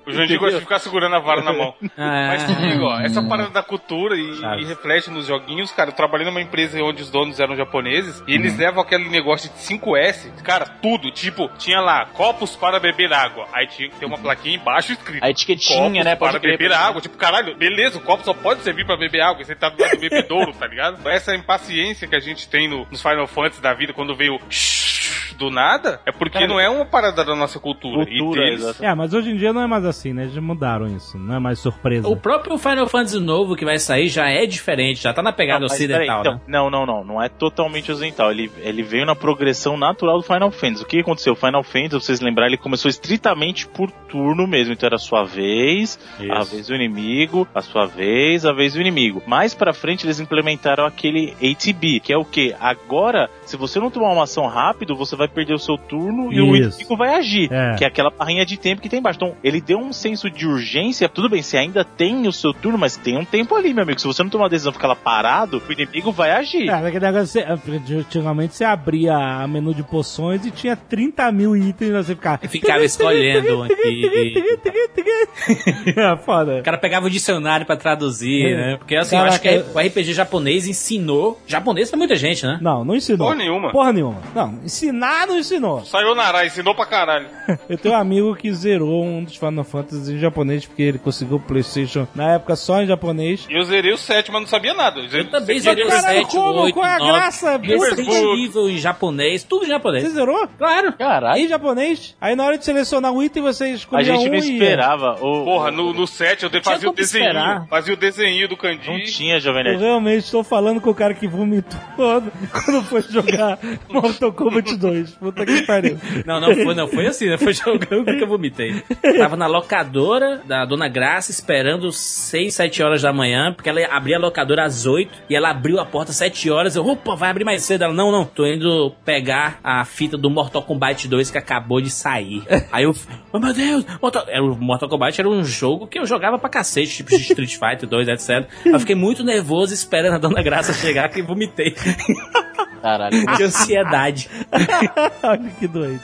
O Jandir gosta de ficar segurando a vara na mão. Ah, Mas comigo, ó, essa parada da cultura e, e reflete nos joguinhos, cara, eu trabalhei numa empresa onde os donos eram japoneses e eles levam aquele negócio de 5S, cara, tudo, tipo, tinha lá, copos para beber água, aí tinha que ter uma plaquinha embaixo escrito. A etiquetinha, copos né? Pode Para beber água, tipo, caralho, beleza, o copo só pode servir pra beber água, e você tá do lado do bebedouro, tá ligado? Essa impaciência que a gente tem no- nos Final Fantasy da vida, quando veio do nada, é porque Cara, não é uma parada da nossa cultura. Cultura, e deles, exato. É, mas hoje em dia não é mais assim, né? Já mudaram isso. Não é mais surpresa. O próprio Final Fantasy novo que vai sair já é diferente, já tá na pegada Não, ocidental, peraí, né? então, não, não, não. Não é totalmente ocidental. Ele, ele veio na progressão natural do Final Fantasy. O que aconteceu? O Final Fantasy, pra vocês lembrarem, ele começou estritamente por turno mesmo. Então era a sua vez, a Isso. vez do inimigo, a sua vez, a vez do inimigo. Mais pra frente eles implementaram aquele ATB, que é o que? Agora, se você não tomar uma ação rápido, você vai perder o seu turno e o Isso. inimigo vai agir. É. Que é aquela barrinha de tempo que tem embaixo. Então, ele deu um senso de urgência. Tudo bem, você ainda tem o seu turno, mas tem um tempo ali, meu amigo. Se você não tomar uma decisão ficar lá parado, o inimigo vai agir. É, aquele negócio, você, antigamente você abria a menu de poções e tinha 30 mil itens, você ficava... E ficava escolhendo um aqui. <laughs> é foda. O cara pegava o dicionário pra traduzir, né? Porque assim, eu acho que eu- o RPG japonês ensinou. Japonês pra muita gente, né? Não, não ensinou. Porra nenhuma. Porra nenhuma. Não, ensinar não ensinou. Sayonara, ensinou pra caralho. <laughs> Eu tenho um amigo que zerou um dos Final Fantasy em japonês, porque ele conseguiu o Playstation na época só em japonês. E eu zerei o 7, mas não sabia nada. Eu também Você zerei o Caralho, 7, como? 8, Qual é a 9. graça? Resident Evil em japonês, tudo em Você japonês. zerou? Claro. Caralho. Em japonês? Aí na hora de selecionar o item, você A escolhia gente um não e... esperava. O, Porra, no, no 7 eu fazia o como esperar. desenho. Fazia o desenho do kanji. Não tinha, Jovem Eu Nerd. realmente estou falando com o cara que vomitou <laughs> quando foi jogar <laughs> Mortal Kombat 2. Puta que pariu. Não, não foi, não foi assim, né? Foi jogando que eu vomitei. Tava na locadora da Dona Graça esperando 6, 7 horas da manhã, porque ela abria a locadora às 8 e ela abriu a porta às 7 horas. Eu, opa, vai abrir mais cedo. Ela, não, não, tô indo pegar a fita do Mortal Kombat 2 que acabou de sair. Aí eu, oh meu Deus, Mortal... Era, o Mortal Kombat era um jogo que eu jogava pra cacete, tipo Street Fighter 2, etc. Eu fiquei muito nervoso esperando a Dona Graça chegar que vomitei Caralho. de ansiedade. Olha que doente.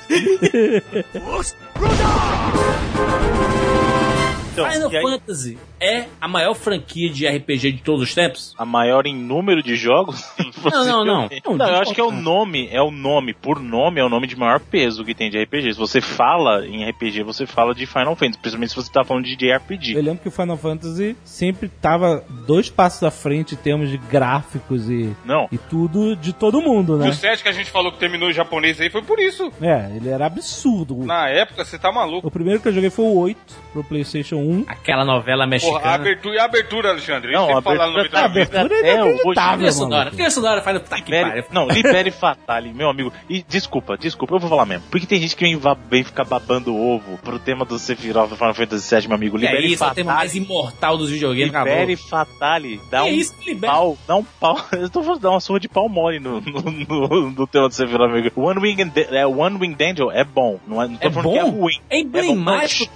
Então, Final e aí, Fantasy é a maior franquia de RPG de todos os tempos? a maior em número de jogos? Não, não, não. Não, Não, eu acho que é o nome, é o nome, por nome, é o nome de maior peso que tem de RPG. Se você fala em RPG, você fala de Final Fantasy, principalmente se você tá falando de JRPG. Eu lembro que o Final Fantasy sempre tava dois passos à frente em termos de gráficos e, Não. e tudo de todo mundo, E né? o 7 que a gente falou que terminou em japonês aí foi por isso. É, ele era absurdo. Na época, você tá maluco. O primeiro que eu joguei foi o 8 pro PlayStation 1. Aquela novela Porra, a abertura, e a abertura, Alexandre? Não, a falar no abertura- da A abertura é hoje, inacreditável, Trilha sonora. Trilha sonora faz que Libere, não, libere <laughs> Fatale, meu amigo. E desculpa, desculpa, eu vou falar mesmo. Porque tem gente que vem, ficar babando ovo pro tema do Sephiroth do Final Fantasy VII, meu amigo. E é Libere isso, é o tema mais Fatale. imortal dos videogames. Libere acabou. Fatale. Dá Que um isso, libere? pau, dá um pau. <laughs> Eu tô falando, dá uma surra de pau mole no, no, no, no tema do Sephiroth, meu amigo. One Wing, é, One Wing Angel é bom. Não, é, não tô É falando que é bom? ruim. É É bom. emblemático.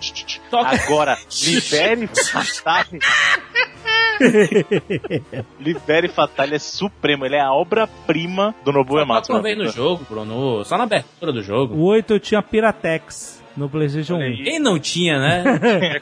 Toca. Agora, <laughs> libere Fatale. <laughs> libere Fatale é supremo. Ele é a obra-prima do Nobuo Só Ematsu. meu vez no jogo, Bruno. Só na abertura do jogo. O 8 eu tinha Piratex no PlayStation 1. Olha aí. Quem não tinha, né?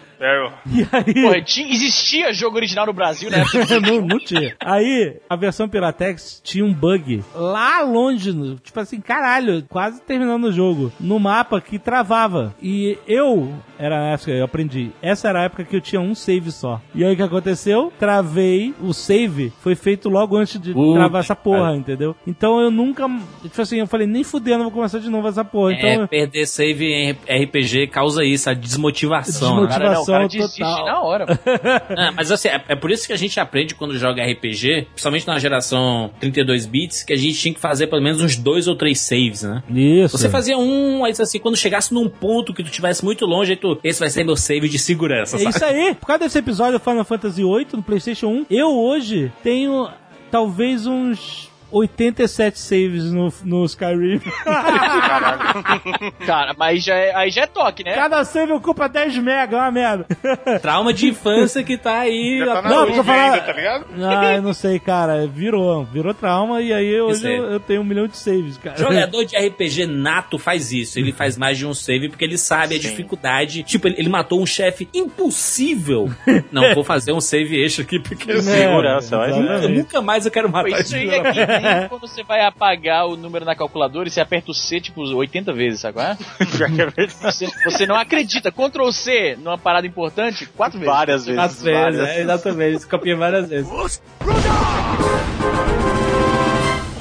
<laughs> É, E aí. Porra, tinha, existia jogo original no Brasil, né? <laughs> não, não tinha. Aí, a versão Piratex tinha um bug lá longe, tipo assim, caralho, quase terminando o jogo, no mapa que travava. E eu, era essa que eu aprendi, essa era a época que eu tinha um save só. E aí o que aconteceu? Travei, o save foi feito logo antes de travar essa porra, cara. entendeu? Então eu nunca, tipo assim, eu falei, nem fudendo, eu vou começar de novo essa porra. Então, É, perder save em RPG causa isso, a desmotivação. né? Cara, não, o cara Desmotivação desiste total. na hora. <laughs> Ah, mas assim, é, é por isso que a gente aprende quando joga RPG, principalmente na geração 32 bits, que a gente tinha que fazer pelo menos uns dois ou três saves, né? Isso. Você fazia um, aí assim, quando chegasse num ponto que tu tivesse muito longe, aí tu, esse vai ser meu save de segurança, É sabe? isso aí. Por causa desse episódio do Final Fantasy VIII no PlayStation 1, eu hoje tenho talvez uns 87 saves no, no Skyrim. <laughs> Cara, mas aí já é, aí já é toque, né? Cada save ocupa 10 mega, é uma merda. <laughs> Trauma de infância que tá aí. Já tá na Não, porque eu ainda, falar- tá ligado? Ah, eu não sei, cara. Virou. Virou trauma e aí hoje eu, eu tenho um milhão de saves, cara. Jogador de RPG nato faz isso. Ele faz mais de um save porque ele sabe a dificuldade. Tipo, ele, ele matou um chefe impossível. <laughs> Não, vou fazer um save extra aqui porque sei. Segurança, mas- Nunca, nunca mais eu quero matar Isso aí é <laughs> quando você vai apagar o número na calculadora e você aperta o C, tipo, 80 vezes, sabe? é? <laughs> Você, você não acredita. Ctrl C numa parada importante, quatro vezes. Várias vezes. Às vezes, várias. é, exatamente. Copiei várias vezes.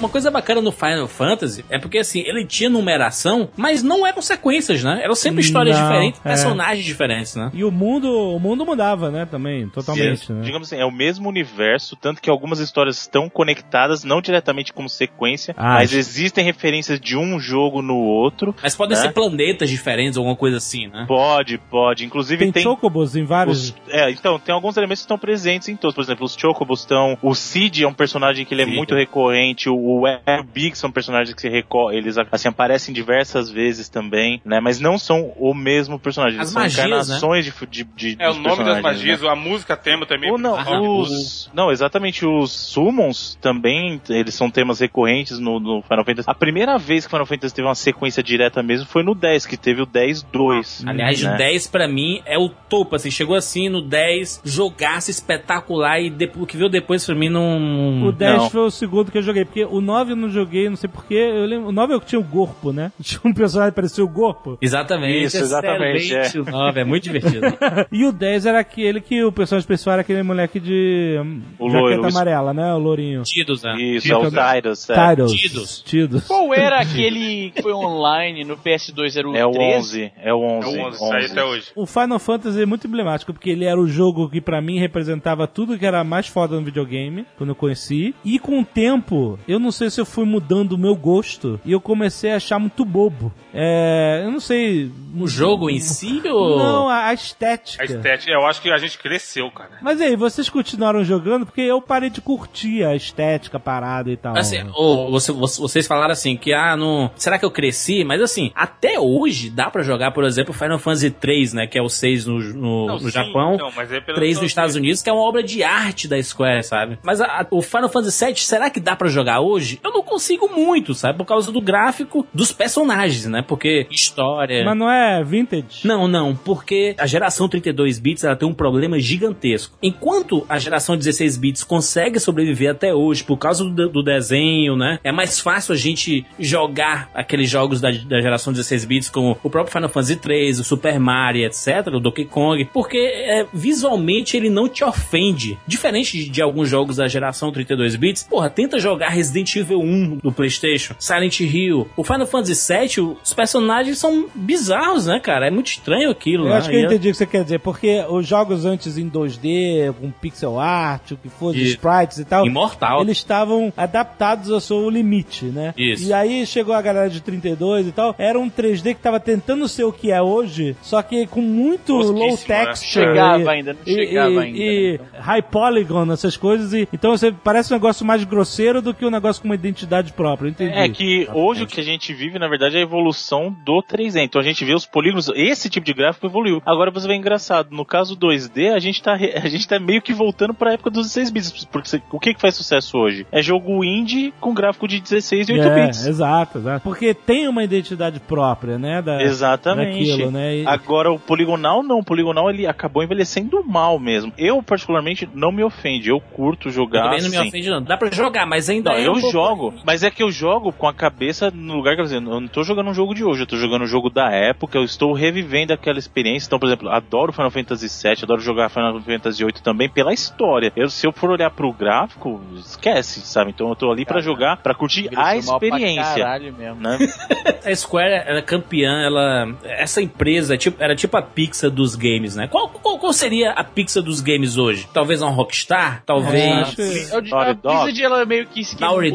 Uma coisa bacana no Final Fantasy é porque, assim, ele tinha numeração, mas não eram sequências, né? Eram sempre histórias Não, diferentes, é. personagens diferentes, né? E o mundo, o mundo mudava, né, também, totalmente, né? Digamos assim, é o mesmo universo, tanto que algumas histórias estão conectadas, não diretamente como sequência, Ah, mas sim. existem referências de um jogo no outro. Mas podem É. ser planetas diferentes, alguma coisa assim, né? Pode, pode. Inclusive Tem, tem. chocobos em vários... os- é, então, tem alguns elementos que estão presentes em todos. Por exemplo, os Chocobos estão. O Cid é um personagem que ele é Cid. muito recorrente. O, o Air Big são personagens que se reco eles assim, aparecem diversas vezes também, né? Mas não são o mesmo personagem. As Eles são magias, encarnações de, de, de. É, o nome das magias, né? a música tema também. Ou não, Ah, os, não, exatamente, os Summons também, eles são temas recorrentes no, no Final Fantasy. A primeira vez que Final Fantasy teve uma sequência direta mesmo foi no 10, que teve o 10-2. Aliás, né? o 10 pra mim é o topo, assim, chegou assim no 10, jogasse espetacular e depois, o que veio depois pra mim não... O 10 Não. foi o segundo que eu joguei, porque o 9 eu não joguei, não sei porquê. Eu lembro, o 9 é o que tinha o corpo, né? <laughs> Tinha um personagem que parecia o corpo. Exatamente, Isso, exatamente, excelente <laughs> o 9, é muito divertido. <laughs> E o 10 era aquele que o personagem principal era aquele moleque de hum, O jaqueta loiro, amarela, né? O lourinho. Tidos, né? Isso, é o Tidus. É, Tidus. Tidus. Tidus. Qual era aquele que foi online no PS2? Era o, é o 13? 11, é o 11. É o 11, isso aí até hoje. O Final Fantasy é muito emblemático, porque ele era o jogo que pra mim representava tudo que era mais foda no videogame, quando eu conheci. E com o tempo, eu não sei se eu fui mudando o meu gosto, e eu comecei a achar muito bobo. É, eu não sei... O jogo em si ou... Não, a, a estética. A estética, eu acho que a gente cresceu, cara. Mas aí, vocês continuaram jogando porque eu parei de curtir a estética, parada e tal. Assim, ô, você- você- vocês falaram assim que, ah, não. Será que eu cresci? Mas assim, até hoje dá pra jogar, por exemplo, Final Fantasy 3, né? Que é o 6 no, no, Não, no sim, Japão. então, mas é pelo 3 nos Estados. Unidos, que é uma obra de arte da Square, sabe? Mas a- a- o Final Fantasy 7, será que dá pra jogar hoje? Eu não consigo muito, sabe? Por causa do gráfico dos personagens, né? Porque história. Mas não é vintage? Não, não, porque a geração 32 bits ela tem um problema gigantesco. Enquanto a geração 16 bits consegue sobreviver até hoje por causa do, do desenho, né? É mais fácil a gente jogar aqueles jogos da, da geração 16 bits como o próprio Final Fantasy 3, o Super Mario, etc, o Donkey Kong, porque é, visualmente ele não te ofende. Diferente de, de alguns jogos da geração 32 bits, porra, tenta jogar Resident Evil 1 do PlayStation, Silent Hill, o Final Fantasy 7, os personagens são bizarros, né, cara? É muito estranho aquilo, Eu né? acho que eu é- entendi o que você quer dizer, porque os jogos antes em 2D, com pixel art, o que for, Isso. sprites e tal, Imortal. eles estavam adaptados ao seu limite, né? Isso. E aí chegou a galera de 32 e tal, era um 3D que tava tentando ser o que é hoje, só que com muito Tosquíssimo, low né? texture. Chegava e- ainda, não e- chegava e- ainda, E né? high polygon, essas coisas, e então você parece um negócio mais grosseiro do que um negócio com uma identidade própria, entendi. É que hoje o que a gente vive, na verdade, é a evolução do 3D. Então a gente vê os polígonos, esse tipo de gráfico evoluiu. Agora você vê engraçado, no caso 2D, a gente tá, a gente tá meio que voltando pra época dos 16 bits. Porque o que que faz sucesso hoje? É jogo indie com gráfico de 16 e 8 É, bits. Exato, exato. Porque tem uma identidade própria, né? Da, Exatamente. Daquilo, né? E- Agora o poligonal não, o poligonal ele acabou envelhecendo mal mesmo. Eu particularmente não me ofende, eu curto jogar Também não me assim. ofende, não. Dá pra jogar, mas ainda Não, é eu um pouco- jogo, mas é que eu jogo com a cabeça no lugar que eu, eu não tô jogando um jogo de hoje, eu tô jogando um jogo da época, eu estou revivendo aquela experiência. Então, por exemplo, adoro Final Fantasy VII, adoro jogar Final Fantasy VIII também pela história. Eu, se eu for olhar pro gráfico, esquece, sabe? Então eu tô ali pra jogar, pra curtir a experiência. Caralho mesmo. Né? <laughs> A Square era campeã, ela. Essa empresa é tipo- era tipo a Pixar dos games, né? Qual, qual, qual seria a Pixar dos games hoje? Talvez uma Rockstar? É, Talvez. que- Eu, a Naughty Dog. Blizzard, ela meio que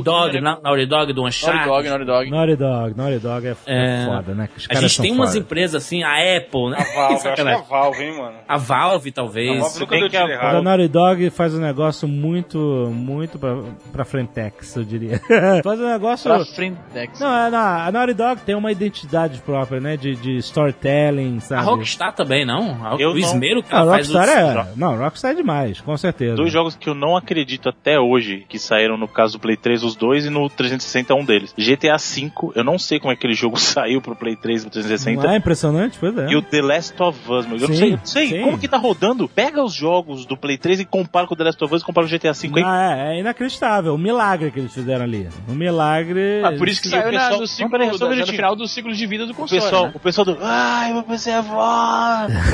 Naughty Naughty Dog, na- Naughty Dog do Naughty Uncharted. Dog, Naughty Dog. Naughty Dog, Naughty Dog é, É. é foda, né? Os A caras gente são tem umas foda. empresas assim, a Apple, né? A Valve, eu acho que é a. Valve, hein, mano. A Valve, A talvez. Valve nunca deu que a a. Naughty Dog faz um negócio muito, muito pra, pra frentex, eu diria. <laughs> faz um negócio... Pra Frentex. Não, é, não, a Naughty Dog tem uma identidade própria, né? De, de storytelling, A sabe? Rockstar também, não? A- Eu o não. esmero que Ah, ela faz Rockstar os- é... Não, Rockstar é demais, com certeza. Dois jogos que eu não acredito até hoje que saíram no caso do Play 3, os dois, e no 360 um deles. GTA V, eu não sei como é que aquele jogo <laughs> saiu pro Play 3 e pro 360. Não é impressionante? Pois é. E o The Last of Us, meu. Eu não Sim, sei, eu não sei sim. como que tá rodando. Pega os jogos do Play 3 e compara com o The Last of Us e compara com o GTA V aí. Não, é, é inacreditável. O milagre que eles fizeram ali. Um milagre. Ah, por isso que E o saiu na- pessoal- no, ciclo, Não, peraí, da- no final do ciclo de vida do O console, pessoal, né? o pessoal do. Ai, meu PC é.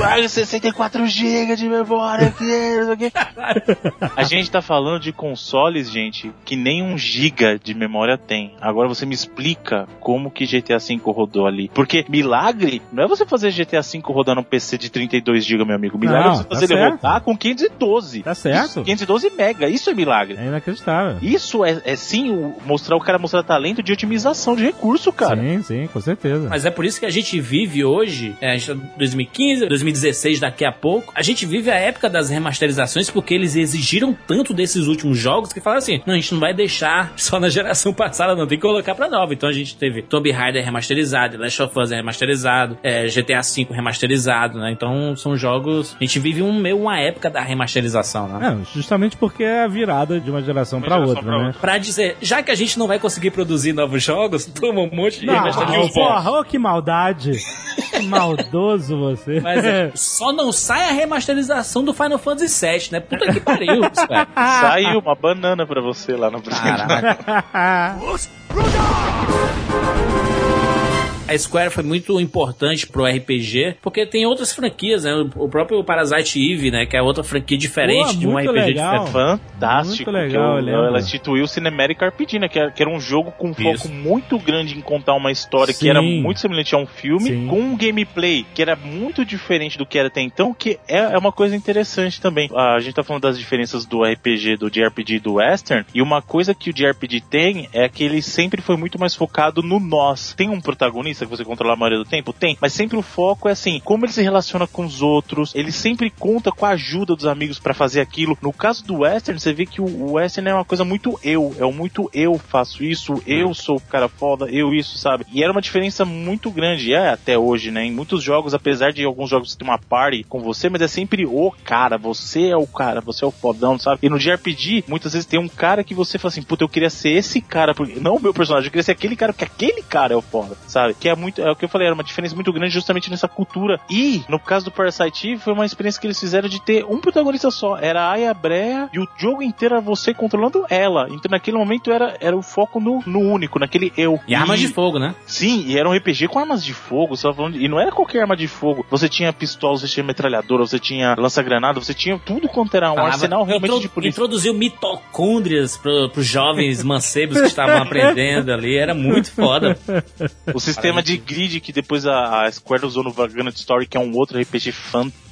Ai, 64 GB de memória aqui, não sei o quê. <laughs> A gente tá falando de consoles, gente, que nem um giga de memória tem. Agora você me explica como que GTA V rodou ali. Porque milagre não é você fazer GTA V rodar num PC de 32 GB, meu amigo. Milagre Não, é você tá fazer ele certo. rodar com 512. Tá certo. 512 mega, isso é milagre. É inacreditável. Isso é, é sim o- mostrar o cara mostrar talento de otimização de recurso, cara. Sim, sim, com certeza. Mas é por isso que a gente vive hoje, é, a gente tá em 2015, 2016 daqui a pouco, a gente vive a época das remasterizações porque eles exigiram tanto desses últimos jogos que falaram assim, não, a gente não vai deixar só na geração passada não, tem que colocar pra nova. Então a gente teve Tomb Raider remasterizado, Last of Us remasterizado, é, GTA V remasterizado, né? Então são jogos, a gente vive um, meio uma época da remasterização, né? É, justamente porque é a virada de uma geração Uma pra geração outra, pra né? outra. Pra dizer, já que a gente não vai conseguir produzir novos jogos, <laughs> toma um monte de Não, remasterização. porra, ô que maldade. Que maldoso você. Mas é, <laughs> só não sai a remasterização do Final Fantasy VII, né? Puta que pariu. <laughs> Saiu uma banana pra você lá no Caraca. <laughs> A Square foi muito importante pro RPG, porque tem outras franquias, né? O próprio Parasite Eve, né? Que é outra franquia diferente Pô, de um RPG legal. diferente. Fantástico. Muito legal, que eu eu- lembro. ela instituiu o Cinematic RPG, né? Que era, que era um jogo com foco Isso. muito grande em contar uma história Sim. que era muito semelhante a um filme, Sim. com um gameplay que era muito diferente do que era até então, que é, é uma coisa interessante também. A gente tá falando das diferenças do RPG, do JRPG e do Western, e uma coisa que o JRPG tem é que ele sempre foi muito mais focado no nós. Tem um protagonista que você controla a maioria do tempo? Tem, mas sempre o foco é assim, como ele se relaciona com os outros, ele sempre conta com a ajuda dos amigos pra fazer aquilo. No caso do Western, você vê que o- Western é uma coisa muito eu, é o muito eu faço isso, eu sou o cara foda, eu isso, sabe? E era uma diferença muito grande, é até hoje, né? Em muitos jogos, apesar de alguns jogos ter uma party com você, mas é sempre o cara, você é o cara, você é o fodão, sabe? E no JRPG, muitas vezes tem um cara que você fala assim, puta, eu queria ser esse cara, porque não o meu personagem, eu queria ser aquele cara, porque aquele cara é o foda, sabe? Que é muito, é o que eu falei, era uma diferença muito grande justamente nessa cultura. E, no caso do Parasite Eve, foi uma experiência que eles fizeram de ter um protagonista só, era a Aya Brea, e o jogo inteiro era você controlando ela. Então naquele momento era, era o foco no, no único, naquele eu. E armas de fogo, né? Sim, e era um RPG com armas de fogo, você falando e não era qualquer arma de fogo. Você tinha pistola, você tinha metralhadora, você tinha lança-granada, você tinha tudo quanto era um Falava- arsenal realmente intro- de polícia. Introduziu mitocôndrias pro, pros jovens mancebos que estavam <laughs> aprendendo ali. Era muito foda. O sistema de grid que depois a, a Square usou no Vagrant Story, que é um outro RPG fantástico,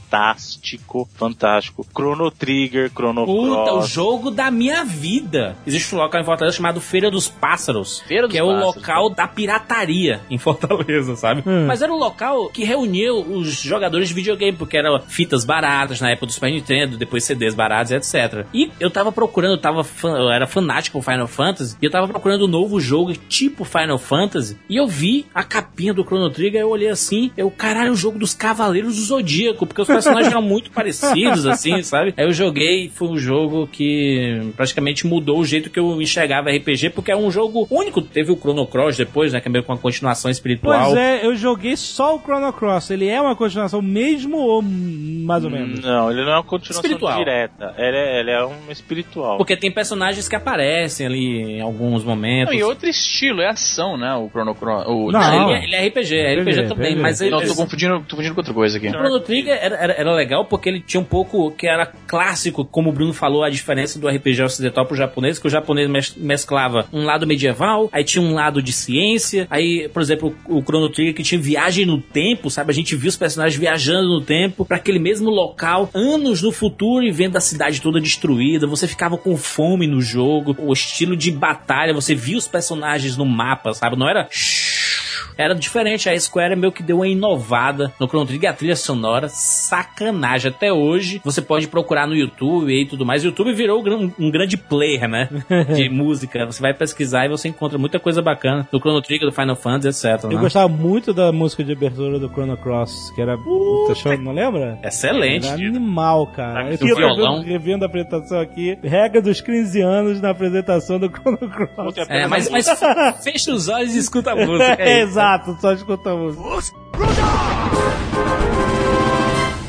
fantástico. Chrono Trigger, Chrono Puta, o Cross. jogo da minha vida. Existe um local em Fortaleza chamado Feira dos Pássaros. Feira dos que é o Pássaros, local da pirataria em <laughs> Fortaleza, sabe? Hum. Mas era um local que reunia os jogadores de videogame, porque eram fitas baratas na época do Super Nintendo, depois CDs baratos, etc. E eu tava procurando, eu, tava fã- eu era fanático por Final Fantasy, e eu tava procurando um novo jogo tipo Final Fantasy, e eu vi a capinha do Chrono Trigger, eu olhei assim, eu, caralho, o jogo dos Cavaleiros do Zodíaco, porque os personagens eram muito parecidos, assim, sabe? Aí eu joguei, foi um jogo que praticamente mudou o jeito que eu enxergava RPG, porque é um jogo único. Teve o Chrono Cross depois, né? Que é meio com uma continuação espiritual. Pois é, eu joguei só o Chrono Cross. Ele é uma continuação mesmo ou mais ou menos? Não, ele não é uma continuação Espiritual. direta. Ele é, ele é um espiritual. Porque tem personagens que aparecem ali em alguns momentos. Não, e outro estilo, é ação, né? O Chrono Cross. O... Não. Não, ele, é, ele é RPG, é RPG, RPG também, RPG. mas ele, Não, tô confundindo, tô confundindo com outra coisa aqui. o Chrono Trigger era, era, era legal porque ele tinha um pouco que era clássico, como o Bruno falou, a diferença do RPG ocidental pro japonês, que o japonês mes- mesclava um lado medieval, aí tinha um lado de ciência, aí, por exemplo, o Chrono Trigger que tinha viagem no tempo, sabe? A gente viu os personagens viajando no tempo para aquele mesmo local, anos no futuro e vendo a cidade toda destruída, você ficava com fome no jogo, o estilo de batalha, você via os personagens no mapa, sabe? Não era era diferente. A Square meio que deu uma inovada no Chrono Trigger. A trilha sonora, sacanagem. Até hoje, você pode procurar no YouTube e tudo mais. O YouTube virou um gran- grande player, né? <laughs> De música. Você vai pesquisar e você encontra muita coisa bacana do Chrono Trigger, do Final Fantasy, etc. Eu né? gostava muito da música de abertura do Chrono Cross, que era. Puta, show, não lembra? Excelente. Era animal, cara. Ah, Eu tô violão. revendo, a apresentação aqui. Regra dos 15 anos na apresentação do Chrono Cross. É, mas, mas fecha os olhos e escuta a música. <laughs> É, É. exato, só escutamos.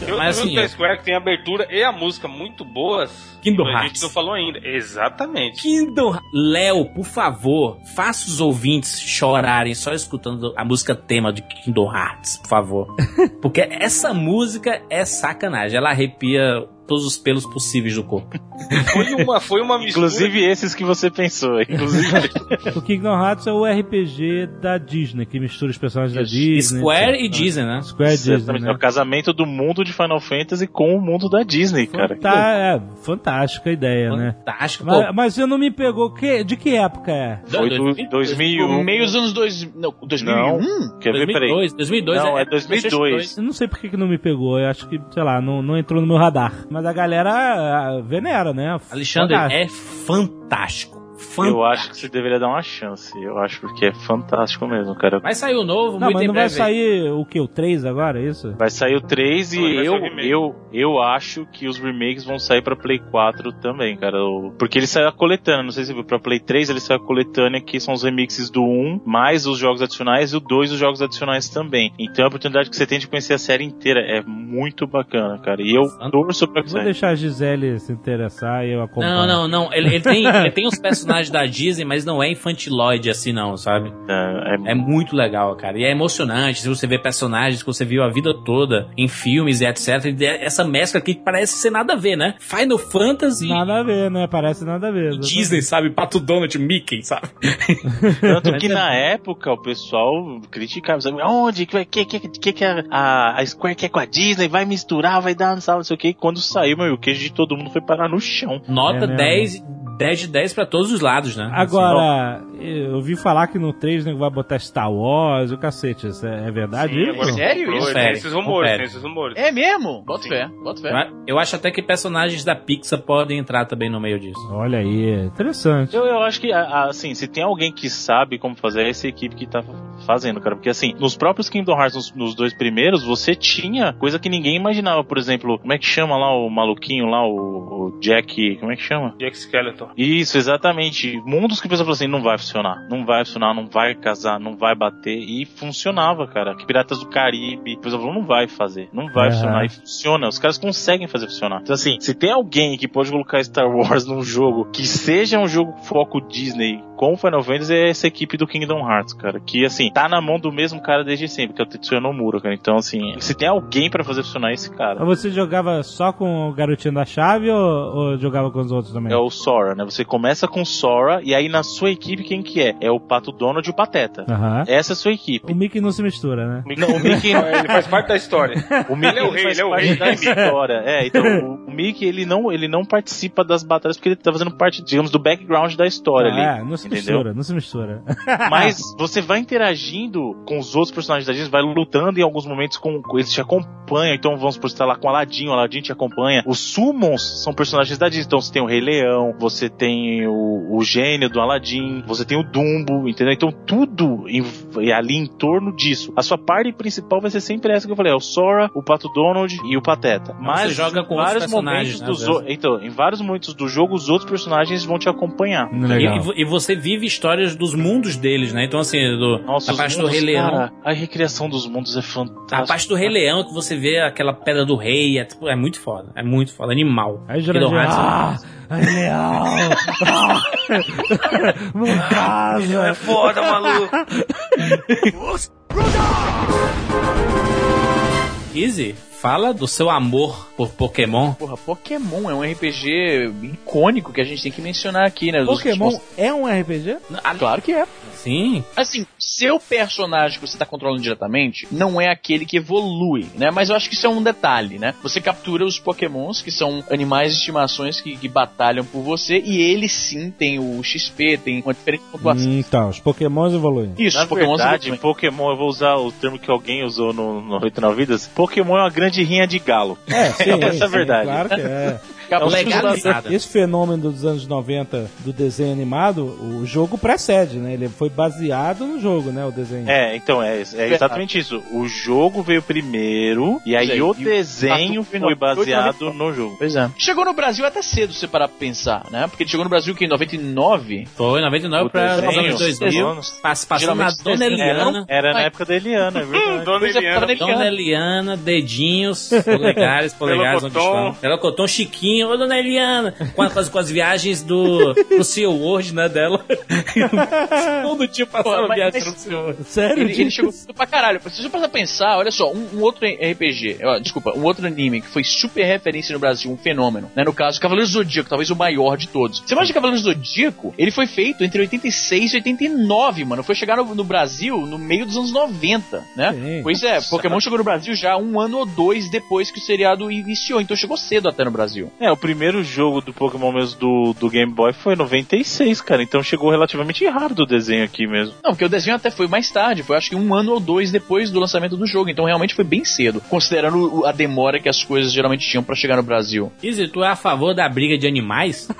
Eu, Mas assim, da eu- Square que tem a abertura e a música muito boas. Kingdom A Hearts. gente não falou ainda. Exatamente. Kingdom Léo, por favor, faça os ouvintes chorarem só escutando a música tema de Kingdom Hearts, por favor. <laughs> Porque essa música é sacanagem. Ela arrepia todos os pelos possíveis do corpo. <laughs> Foi uma, foi uma mistura. Inclusive esses que você pensou. <laughs> Inclusive. O Kingdom Hearts é o RPG da Disney, que mistura os personagens da Disney. Square e Disney, né? Square e Disney, Exatamente. né? É o casamento do mundo de Final Fantasy com o mundo da Disney, cara. Tá, é, fantástica a ideia, né? Fantástico. Mas, mas você não me pegou. Que, de que época é? Foi do 2001. Meio dos anos dois, não, 2001? Não. Quer ver? Peraí. 2002, 2002 Não, é PlayStation 2002. Eu não sei por que que não me pegou. Eu acho que, sei lá, não, não entrou no meu radar. Mas a galera ah, venera, né? Alexandre, Fantástico. é fantástico. Fantástico. Eu acho que você deveria dar uma chance. Eu acho porque é fantástico mesmo, cara. Vai sair o novo, Não, muito mas em não vai sair o que? O 3 agora, é isso? Vai sair o 3 e Não, eu, eu, eu acho que os remakes vão sair pra Play 4 também, cara. Porque ele saiu a coletânea, não sei se você viu, pra Play 3 ele saiu a coletânea que são os remixes do 1, mais os jogos adicionais e o 2 os jogos adicionais também. Então a oportunidade que você tem de conhecer a série inteira é muito bacana, cara. E eu torço pra que Vou deixar a Gisele se interessar e eu acompanho. Não, não, não. Ele, ele tem, ele tem os <laughs> personagens da Disney, mas não é infantiloide assim, não, sabe? É, é É muito legal, cara. E é emocionante se você vê personagens que você viu a vida toda em filmes e etc. E essa mescla aqui que parece ser nada a ver, né? Final Fantasy Nada a ver, né? Parece nada a ver. e Disney, sabe? Pato Donald, Mickey, sabe? <laughs> Tanto que é na época o pessoal criticava, sabe? Onde que, que, que, que, que a, a- Square quer com a Disney? Vai misturar, vai dar, não sabe, não sei o que. Quando saiu, meu, o queijo de todo mundo foi parar no chão. Nota É mesmo. 10, 10 de 10 pra todos os lados, né? Agora, eu ouvi falar que no 3 né, vai botar Star Wars, o cacete. Isso é, é verdade Sim, isso? Sério isso? Tem esses rumores, confere. tem esses rumores. É mesmo? Bota fé, bota fé. Assim, eu acho até que personagens da Pixar podem entrar também no meio disso. Olha aí, interessante. Eu, eu acho que, assim, se tem alguém que sabe como fazer, é essa equipe que tá fazendo, cara. Porque, assim, nos próprios Kingdom Hearts, nos, nos dois primeiros, você tinha coisa que ninguém imaginava. Por exemplo, como é que chama lá o maluquinho lá, o, o Jack, como é que chama? Jack Skeleton. Isso, exatamente. Mundos que o pessoal falou assim, não vai funcionar, não vai funcionar, não vai casar, não vai bater. E funcionava, cara. Que Piratas do Caribe, o pessoal falou, não vai fazer, não vai Aham. funcionar. E funciona, os caras conseguem fazer funcionar. Então assim, se tem alguém que pode colocar Star Wars num jogo que seja um jogo foco Disney com Final Fantasy, é essa equipe do Kingdom Hearts, cara. Que assim, tá na mão do mesmo cara desde sempre, que é o Tetsuya Nomura, cara. Então assim, se tem alguém pra fazer funcionar, é esse cara. Você jogava só com o garotinho da chave ou, ou jogava com os outros também? É o Sora, né? Você começa com Sora e aí na sua equipe quem que é? É o Pato Donald e o Pateta. Aham. Essa é a sua equipe. O Mickey não se mistura, né? Não, o Mickey, <laughs> Ele faz parte da história. <laughs> o Mickey Ele é o rei, faz ele é o parte rei. da história. É, então o, o Mickey ele não, ele não participa das batalhas porque ele tá fazendo parte, digamos, do background da história é, ali. não se entendeu? mistura, não se mistura. <laughs> Mas você vai interagindo com os outros personagens da Disney, vai lutando em alguns momentos com, com- eles te acompanham. Então vamos por estar lá com o Aladdin, o Aladdin te acompanha. Os Summons são personagens da Disney. Então você tem o Rei Leão, você tem o, o gênio do Aladdin, você tem o Dumbo, entendeu? Então tudo em- é ali em torno disso. A sua parte principal vai ser sempre essa que eu falei: é o Sora, o Pato Donald e o Pateta. Mas joga em com outros vários personagens, momentos né, então, em vários momentos do jogo, os outros personagens vão te acompanhar. E, Legal. e e você vive histórias dos mundos deles, né? Então, assim, do, Nossa, a parte do Rei Leão. cara, a recriação dos mundos é fantástica. A parte do Rei Leão, que você vê aquela pedra do rei, é, tipo, é muito foda. É muito foda. Animal. Aí Jurandir, é ah, leal. <laughs> Não casa. foda, maluco. <laughs> Easy, fala do seu amor por Pokémon. Porra, Pokémon é um RPG icônico que a gente tem que mencionar aqui, né? Pokémon últimos- é um RPG? Claro que é. Sim. Assim, seu personagem que você tá controlando diretamente não é aquele que evolui, né? Mas eu acho que isso é um detalhe, né? Você captura os pokémons, que são animais de estimações que, que batalham por você, e eles sim têm o XP, tem uma diferente pontuação. Então, os Pokémons evoluem. Isso, Na os pokémons verdade, evoluem. Pokémon, eu vou usar o termo que alguém usou no, no 89 Vidas. Pokémon é uma grande rinha de galo. É, sim, <laughs> Essa é a verdade. Claro que é. <laughs> Captura- legalizado. Esse fenômeno dos anos 90 do desenho animado, o jogo precede, né? Ele foi baseado no jogo, né? O desenho. É, então, é, é exatamente isso. O jogo veio primeiro, e aí é, o e desenho foi baseado no jogo. Pois é. Chegou no Brasil até cedo, se você parar pra pensar, né? Porque ele chegou no Brasil que em 99. Foi 99 O para os desenho, anos 2000. desenho. Pass, passando na Dona desenho Eliana. Era na Ai. época da Eliana, é verdade. <laughs> Dona é, Eliana. na Dona Eliana, dedinhos, polegares, polegares onde estão. Melocotão Chiquinho, ô Dona Eliana. Com, as, com as viagens do, do Sea World, né, dela. <laughs> Todo dia passava Pô, mas- viagem no Sea World. Sério? Ele, ele chegou cedo pra caralho. Se você passar a pensar, olha só, um, um outro RPG, ó, desculpa, um outro anime que foi super referência no Brasil, um fenômeno, né? No caso, Cavaleiros do Zodíaco, talvez o maior de todos. Você imagina Cavaleiros do Zodíaco? Ele foi feito entre 86 e 89, mano. Foi chegar no, no Brasil no meio dos anos 90, né? Sim. Pois é, Pokémon chegou no Brasil já um ano ou dois depois que o seriado iniciou, então chegou cedo até no Brasil. É, o primeiro jogo do Pokémon mesmo do, do Game Boy foi em 96, cara. Então chegou relativamente rápido o desenho aqui mesmo. Não, porque o desenho até foi mais tarde, foi acho que um ano ou dois depois do lançamento do jogo, então realmente foi bem cedo, considerando a demora que as coisas geralmente tinham pra chegar no Brasil. Izzy, tu é a favor da briga de animais? <laughs>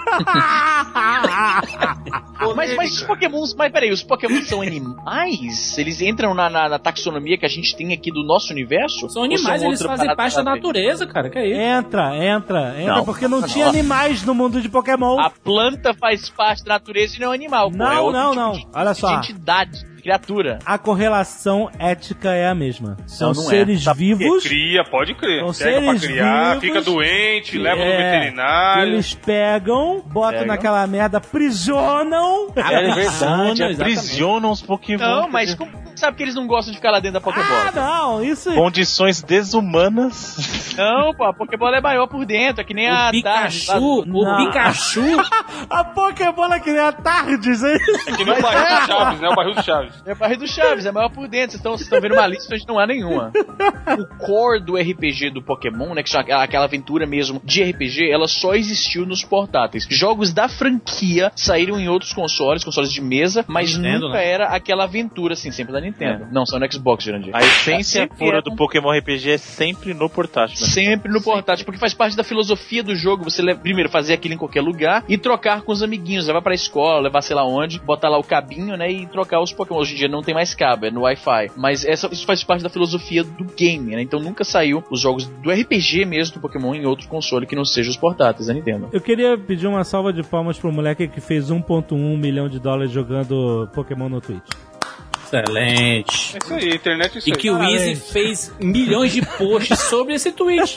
Mas, mas os pokémons, mas peraí, os pokémons são animais? Eles entram na, na- na taxonomia que a gente tem aqui do nosso universo? São animais, eles outra fazem parte da natureza, cara. Que é isso? Entra, entra, entra, Não. Porque não Não. tinha animais no mundo de Pokémon. A planta faz parte da natureza e não é um animal. pô, Não, é outro não, tipo não. de- Olha de só. entidade, de criatura. A correlação ética é a mesma. São não é. seres quê? vivos. Cria, pode crer. São Pega pra seres criar, vivos. fica doente, leva no É, veterinário. Eles pegam, botam Pegam. naquela merda, aprisionam. É verdade, aprisionam os Pokémon. Não, mas como sabe que eles não gostam de ficar lá dentro da Pokébola? Ah, não, isso Condições desumanas. Não, pô, a Pokébola é maior por dentro, é que nem a O lá Pikachu, o Não. Pikachu, <laughs> A Pokébola que nem a Tardes, hein? Que nem o barril do Chaves, né? O barril do Chaves. É o barril do Chaves, é maior por dentro. Vocês estão, vendo uma lista onde não há nenhuma. <laughs> O core do RPG do Pokémon, né? Que são aquela, aquela aventura mesmo de RPG, ela só existiu nos portáteis. Jogos da franquia saíram em outros consoles, consoles de mesa, mas Nintendo, nunca né? era aquela aventura, assim, sempre da Nintendo. Não, só no Xbox, Jurandir. A essência Sempre pura era do Pokémon RPG é sempre no portátil. Né? Sempre no portátil, porque faz parte da filosofia do jogo. Você primeiro fazer aquilo em qualquer lugar e trocar com os amiguinhos, levar pra escola, levar sei lá onde, botar lá o cabinho, né, e trocar os Pokémon. Hoje em dia não tem mais cabo, é no Wi-Fi. Mas essa, isso faz parte da filosofia do game, né? Então nunca saiu os jogos do RPG mesmo do Pokémon em outro console que não seja os portáteis da Nintendo. Eu queria pedir uma salva de palmas pro moleque que fez 1.1 milhão de dólares jogando Pokémon no Twitch. Excelente. É isso aí, internet é isso E aí. que o Easy fez milhões de posts sobre esse tweet.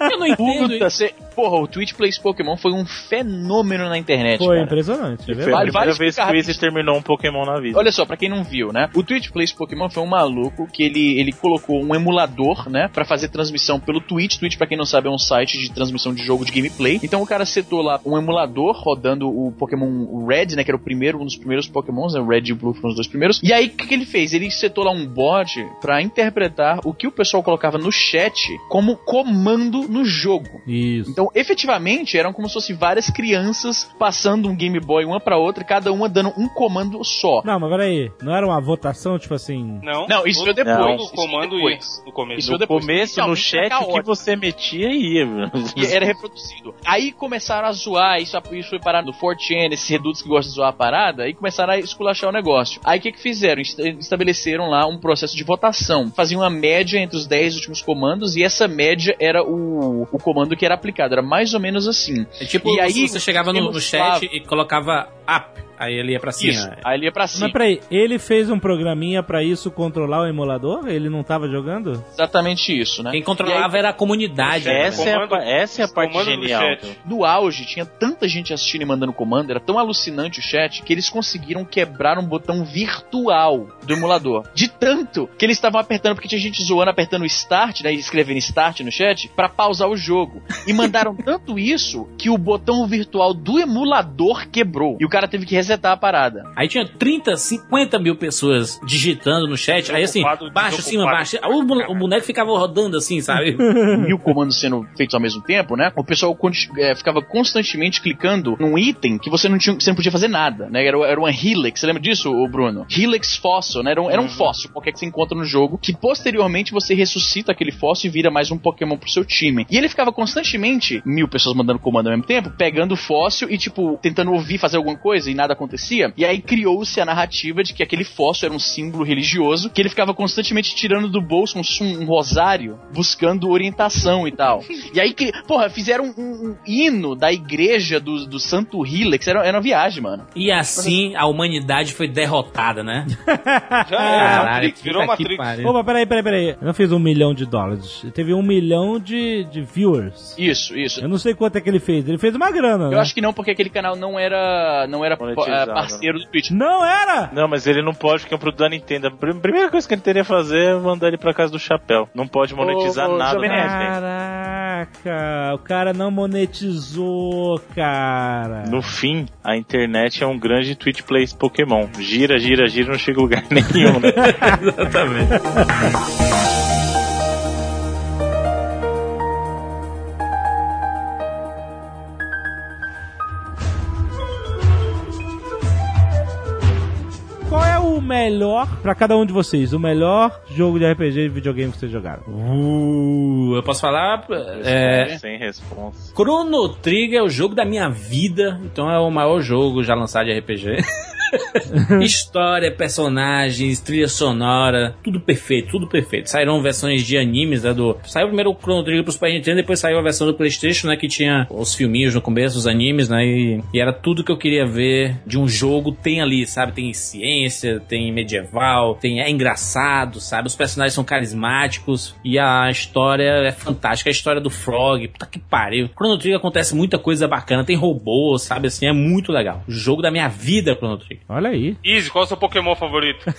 Eu não entendo Puta, isso. cê, porra, o Twitch Plays Pokémon foi um fenômeno na internet. Foi cara. impressionante, é Foi a primeira vez que o Easy terminou um Pokémon na vida. Olha só, pra quem não viu, né? O Twitch Plays Pokémon foi um maluco que ele, ele colocou um emulador, né? Pra fazer transmissão pelo Twitch. Twitch, pra quem não sabe, é um site de transmissão de jogo de gameplay. Então o cara setou lá um emulador rodando o Pokémon Red, né? Que era o primeiro, um dos primeiros Pokémons, né? O Red e o Blue foram os dois primeiros. E aí, que, que ele fez? Ele setou lá um bot pra interpretar o que o pessoal colocava no chat como comando no jogo. Isso. Então, efetivamente, eram como se fossem várias crianças passando um Game Boy uma pra outra, cada uma dando um comando só. Não, mas peraí, não era uma votação, tipo assim. Não, Não, isso veio depois. todo Isso comando depois. no começo. Isso No depois. começo, no chat, o que você metia ia. E era reproduzido. Aí começaram a zoar, isso, isso foi parar no 4chan, esses redutos que gostam de zoar a parada, aí começaram a esculachar o negócio. Aí o que que fizeram? Est- Estabeleceram lá um processo de votação. Faziam uma média entre os 10 últimos comandos e essa média era o, o comando que era aplicado. Era mais ou menos assim. É tipo, E aí, você chegava no, no chat e colocava up. Aí ele ia pra cima. Isso. Aí ele ia pra cima. Mas peraí, ele fez um programinha pra isso controlar o emulador? Ele não tava jogando? Exatamente isso, né? Quem controlava era a comunidade. né? Essa, é a, comando- pa- essa é a parte genial. No auge, tinha tanta gente assistindo e mandando comando, era tão alucinante o chat, que eles conseguiram quebrar um botão virtual do emulador. De tanto que eles estavam apertando, porque tinha gente zoando, apertando o start, né, e escrevendo start no chat, pra pausar o jogo. E mandaram <laughs> tanto isso, que o botão virtual do emulador quebrou. E o cara teve que resetar a parada. Aí tinha 30, 50 mil pessoas digitando no chat. Aí assim, baixo, cima, baixo. O, boneco ficava rodando assim, sabe? <laughs> mil comandos sendo feitos ao mesmo tempo, né? O pessoal é, ficava constantemente clicando num item que você não, tinha, você não podia fazer nada, né? Era, era uma Helix, você lembra disso, Bruno? Helix fóssil, né? Era um, era um fóssil qualquer que você encontra no jogo, que posteriormente você ressuscita aquele fóssil e vira mais um Pokémon pro seu time. E ele ficava constantemente, mil pessoas mandando comando ao mesmo tempo, pegando o fóssil e, tipo, tentando ouvir fazer alguma coisa e nada acontecia. E aí criou-se a narrativa de que aquele fóssil era um símbolo religioso, que ele ficava constantemente tirando do bolso um, um rosário, buscando orientação e tal. <laughs> E aí, que, porra, fizeram um, um hino da igreja do, do Santo Helix, era, era uma viagem, mano. E assim a humanidade foi derrotada, né? <laughs> Já era, Caralho, Matrix, virou Matrix. pariu. Opa, peraí, peraí, peraí. Eu não fiz um milhão de dólares. Teve um milhão de, de viewers. Isso, isso. Eu não sei quanto é que ele fez. Ele fez uma grana, né? Eu acho que não, porque aquele canal não era, não era Monetizado, eh, parceiro do Twitch. Não era! Não, mas ele não pode porque é um produto da Nintendo. A prim- primeira coisa que ele teria que fazer é mandar ele pra casa do chapéu. Não pode monetizar Ô, ô, nada. Nintendo. Caraca, o cara não monetizou, cara. No fim, a internet é um grande Twitch Plays Pokémon. Gira, gira, gira, não chega a lugar <laughs> nenhum, né? <laughs> Exatamente. Melhor, pra cada um de vocês, o melhor jogo de RPG de videogame que vocês jogaram? Uh, eu posso falar? É, Sem resposta. Chrono Trigger é o jogo da minha vida, então é o maior jogo já lançado de RPG. <laughs> História, personagens, trilha sonora, tudo perfeito, tudo perfeito. Saíram versões de animes, né, do... Saiu primeiro o Chrono Trigger pro Super Nintendo, depois saiu a versão do Playstation, né, que tinha os filminhos no começo, os animes, né, e, e era tudo que eu queria ver de um jogo, tem ali, sabe? Tem ciência, tem medieval, tem... é engraçado, sabe? Os personagens são carismáticos e a história é fantástica. A história do Frog, puta que pariu. Chrono Trigger acontece muita coisa bacana, tem robôs, sabe? Assim, é muito legal. Jogo da minha vida, Chrono Trigger. Olha aí. Easy, qual é o seu Pokémon favorito? <laughs>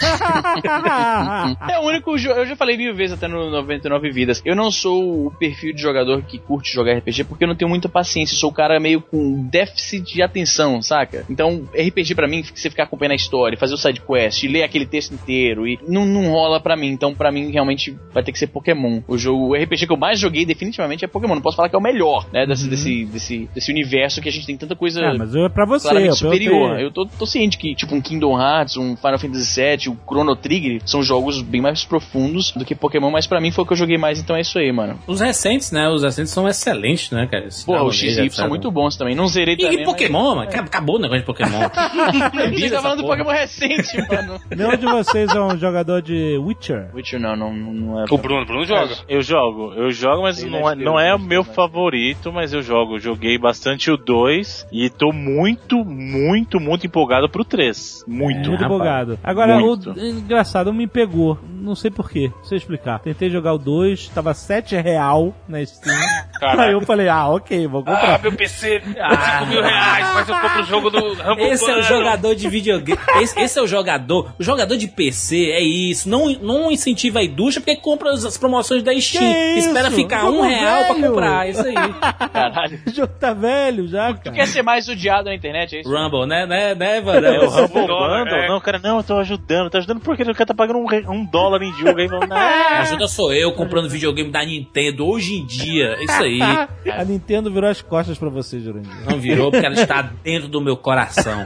É o único jogo. Eu já falei mil vezes até no 99 Vidas. Eu não sou o perfil de jogador que curte jogar RPG porque eu não tenho muita paciência. Eu sou o cara meio com déficit de atenção, saca? Então, RPG pra mim, você ficar acompanhando a história, fazer o side quest, ler aquele texto inteiro e não, não rola pra mim. Então, pra mim, realmente vai ter que ser Pokémon. O jogo, o RPG que eu mais joguei definitivamente é Pokémon. Não posso falar que é o melhor, né? Desse, desse, desse, desse universo que a gente tem tanta coisa Ah, mas é pra você, claramente eu superior. Eu tô, tô ciente que, tipo, um Kingdom Hearts, um Final Fantasy VII, o Chrono Trigger são jogos bem mais profundos do que Pokémon, mas pra mim foi o que eu joguei mais, então é isso aí, mano. Os recentes, né? Os recentes são excelentes, né, cara? Esse Porra, os XY são muito bons também. Não zerei E, também. e Pokémon, mano? Acabou o negócio de Pokémon. <laughs> Mas... Você tá falando do. Pokémon recente, mano. Nenhum de vocês é um jogador de Witcher? Witcher não, não, não é. O Bruno, Bruno joga. Eu jogo, eu jogo, mas não é, Netflix, não é o meu né? favorito, mas eu jogo. Joguei bastante o 2 e tô muito, muito, muito empolgado pro 3. Muito. Muito rapaz. empolgado. Agora, Muito. o engraçado, me pegou. Não sei porquê. Deixa eu explicar. Tentei jogar o 2, tava 7 real na Steam. Caralho. Aí eu falei, ah, ok, vou Ah, comprar. meu PC, 5 mil reais, mas eu compro o jogo do Rambo Esse é o jogador de videogame. Esse, esse é o jogador. O jogador de PC é isso. Não, não incentiva a indústria porque compra as, promoções da Steam. Que Espera isso? ficar Jogo um real pra velho. comprar. Isso aí. <laughs> Caralho. O jogo tá velho já, Tu cara. quer ser mais odiado na internet, é isso? Rumble, né, né, né, Evandro? <laughs> É o Rumble Bundle? é. Não, cara, não, eu tô ajudando. Tô ajudando porque o cara tá pagando um, um dólar em jogo aí. <laughs> "Ah, Ajuda sou eu comprando videogame da Nintendo hoje em dia. Isso aí. A Nintendo virou as costas pra você, Jurandir. Não virou porque ela está dentro do meu coração.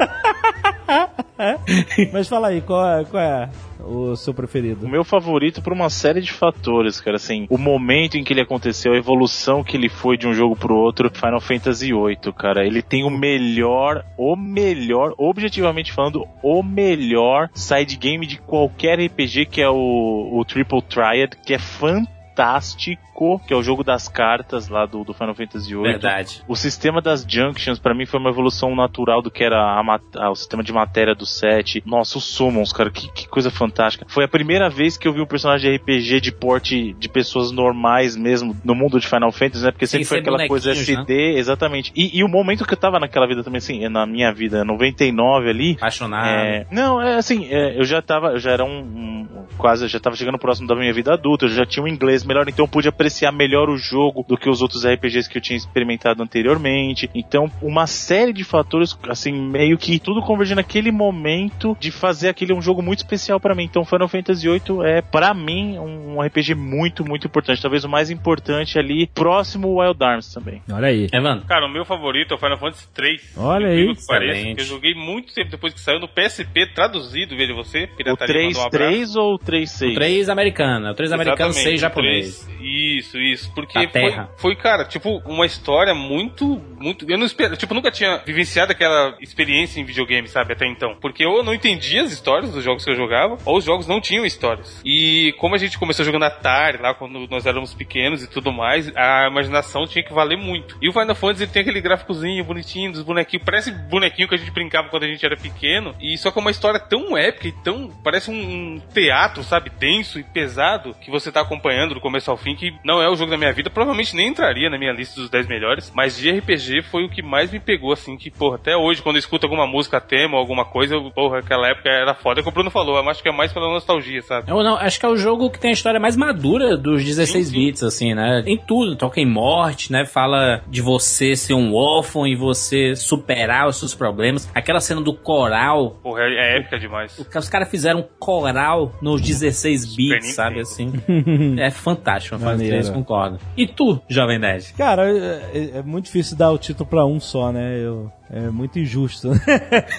<laughs> Mas fala aí, qual é, qual é o seu O preferido? meu favorito por uma série de fatores, cara, assim, o momento em que ele aconteceu, a evolução que ele foi de um jogo pro outro, Final Fantasy VIII, cara, ele tem o melhor, o melhor, objetivamente falando, o melhor side game de qualquer RPG, que é o, o Triple Triad, que é fantástico que é o jogo das cartas lá do, do Final Fantasy VIII. Verdade. O sistema das junctions, pra mim, foi uma evolução natural do que era a a- o sistema de matéria do set. Nossa, os summons, cara, que, que coisa fantástica. Foi a primeira vez que eu vi um personagem de RPG de porte de pessoas normais mesmo no mundo de Final Fantasy, né? Porque Sem sempre foi ser aquela coisa bonequinhos, né? SD, exatamente. E, e o momento que eu tava naquela vida também, assim, na minha vida, 99 ali, Apaixonado. é, não, é assim, é, eu já tava, eu já era um, um- quase, eu já tava chegando próximo da minha vida adulta, eu já tinha um inglês melhor, então eu pude apreciar melhor o jogo do que os outros RPGs que eu tinha experimentado anteriormente. Então, uma série de fatores, assim, meio que tudo convergindo naquele momento de fazer aquele um jogo muito especial pra mim. Então, Final Fantasy VIII é, pra mim, um RPG muito, muito importante. Talvez o mais importante ali, próximo ao Wild Arms também. Olha aí. Evandro. Cara, o meu favorito é o Final Fantasy 3. Olha aí. que que eu joguei muito tempo depois que saiu no PSP traduzido, veja você. O Pirataria mandou um abraço. 3-3 ou o 3-6? 3 americana. O 3 americano, Exatamente, 6 o japonês. três- Isso, isso. Porque Da foi, foi, cara, tipo, uma história muito, muito. Eu não espero, tipo, nunca tinha vivenciado aquela experiência em videogame, sabe, até então. Porque eu não entendia as histórias dos jogos que eu jogava, ou os jogos não tinham histórias. E como a gente começou jogando Atari lá quando nós éramos pequenos e tudo mais, a imaginação tinha que valer muito. E o Final Fantasy ele tem aquele gráficozinho bonitinho dos bonequinhos, parece bonequinho que a gente brincava quando a gente era pequeno, e só que é uma história tão épica e tão. parece um, um teatro, sabe, denso e pesado, que você tá acompanhando do começo ao fim, que não é o jogo da minha vida, provavelmente nem entraria na minha lista dos 10 melhores, mas de RPG foi o que mais me pegou, assim, que, porra, até hoje, quando eu escuto alguma música tema ou alguma coisa, eu, porra, aquela época era foda, é o que o Bruno falou, eu acho que é mais pela nostalgia, sabe? Eu não, acho que é o jogo que tem a história mais madura dos 16 Sim, sim. bits, assim, né? Em tudo, toca em morte, né? Fala de você ser um órfão e você superar os seus problemas. Aquela cena do coral, Porra, é, é épica demais. o os caras fizeram um coral nos 16 bits, sabe assim? <laughs> é fantástico, Maneiro. Isso, concordo. E tu, Jovem Nerd? Cara, é, é muito difícil dar o título pra um só, né? Eu, é muito injusto. <laughs>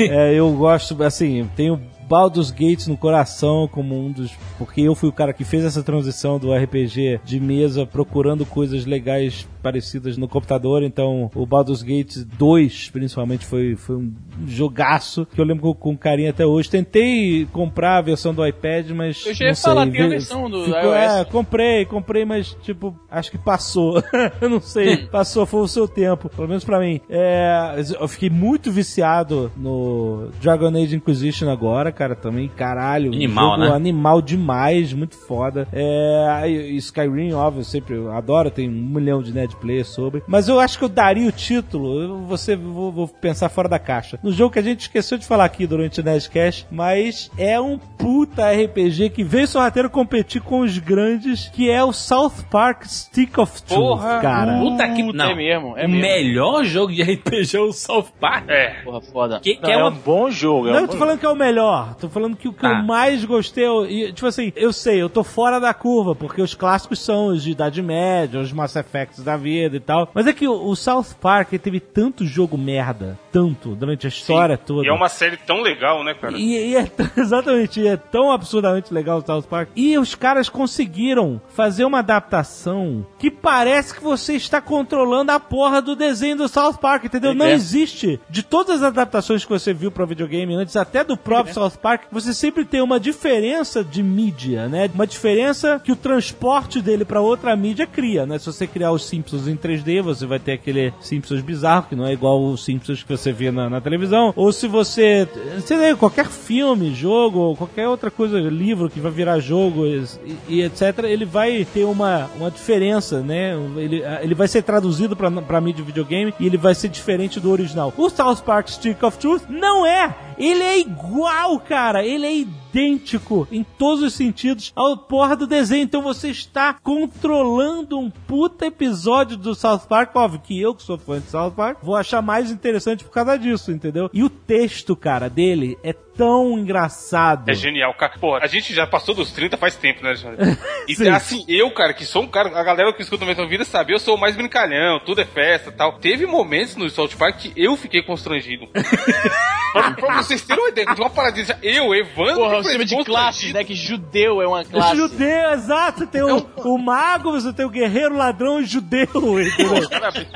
É, eu gosto, assim, tenho Baldur's Gate no coração como um dos. Porque eu fui o cara que fez essa transição do RPG de mesa procurando coisas legais parecidas no computador. Então, o Baldur's Gate 2, principalmente, foi, foi um jogaço que eu lembro com, carinho até hoje. Tentei comprar a versão do iPad, mas. Eu já ia falar, tem a versão do ficou- iOS. É, comprei, comprei, mas tipo, acho que passou. eu <laughs> não sei, passou, foi o seu tempo, pelo menos pra mim. É, eu fiquei muito viciado no Dragon Age Inquisition agora, cara, também, caralho. Animal, jogo né? Animal demais, muito foda. É, Skyrim, óbvio, eu sempre eu adoro, tem um milhão de net players sobre. Mas eu acho que eu daria o título, eu você, vou, vou pensar fora da caixa. No jogo que a gente esqueceu de falar aqui durante o Nerdcast, mas é um puta RPG que veio sorrateiro competir com os grandes, que é o South Park Stick of Truth, Porra, cara. Puta que. Não, é mesmo, é o mesmo. melhor jogo de <laughs> RPG é o South Park. É. Porra, foda. Que, que Não, é é uma um bom jogo. é Não, um eu tô bom falando que é o melhor. Tô falando que o que Tá. eu mais gostei. eu- E, tipo assim, eu sei, eu tô fora da curva, porque os clássicos são os de Idade Média, os Mass Effects da vida e tal. Mas é que o, o South Park teve tanto jogo merda, tanto, durante a história toda. E é uma série tão legal, né, cara? E, e é <laughs> exatamente, e é tão absurdamente legal o South Park. E os caras conseguiram fazer uma adaptação que parece que você está controlando a porra do desenho do South Park, entendeu? Não É. existe. De todas as adaptações que você viu para videogame antes, até do próprio South Park, você sempre tem uma diferença de mídia, né? Uma diferença que o transporte dele para outra mídia cria, né? Se você criar os Simpsons em 3D, você vai ter aquele Simpsons bizarro, que não é igual os Simpsons que você vê na, na televisão. Ou se você, sei lá, qualquer filme, jogo, qualquer outra coisa, livro que vai virar jogo e, e etc, ele vai ter uma, uma diferença, né? Ele, ele vai ser traduzido pra mídia videogame e ele vai ser diferente do original. O South Park Stick of Truth não é! Ele é igual, cara! Ele é idêntico em todos os sentidos ao porra do desenho. Então você está controlando um puta episódio do South Park. Óbvio que eu, que sou fã de South Park, vou achar mais interessante por causa disso, entendeu? E o texto, cara, dele é tão engraçado. É genial, cara. Pô, a gente já passou dos 30 faz tempo, né, Alexandre? <laughs> E Sim. assim, eu, cara, que sou um cara, a galera que escuta o Metal Vida sabe, eu sou o mais brincalhão, tudo é festa e tal. Teve momentos no South Park que eu fiquei constrangido. <laughs> pra, pra vocês terem uma ideia, de uma paradinha, eu, Evandro, Porra, sistema de classes, né? Que judeu é uma classe. Judeu, exato. Tem o, o mago, você tem o guerreiro, ladrão e judeu, <laughs> entendeu?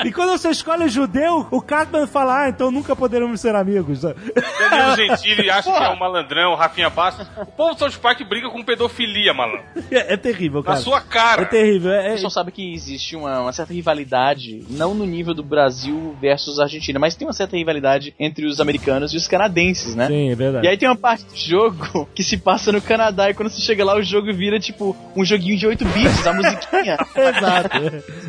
E quando você escolhe judeu, o Cartman fala, ah, então nunca poderemos ser amigos. Danilo <laughs> Gentili acha acha que é um malandrão, o Rafinha Bastos. O povo do South Park briga com pedofilia, malandro. É, é terrível, Na cara. sua cara. É terrível. É, O é- pessoal sabe que existe uma, uma certa rivalidade, não no nível do Brasil versus Argentina, mas tem uma certa rivalidade entre os americanos e os canadenses, né? Sim, é verdade. E aí tem uma parte do jogo que se passa no Canadá e quando você chega lá o jogo vira tipo um joguinho de 8 bits, a musiquinha. <laughs> Exato.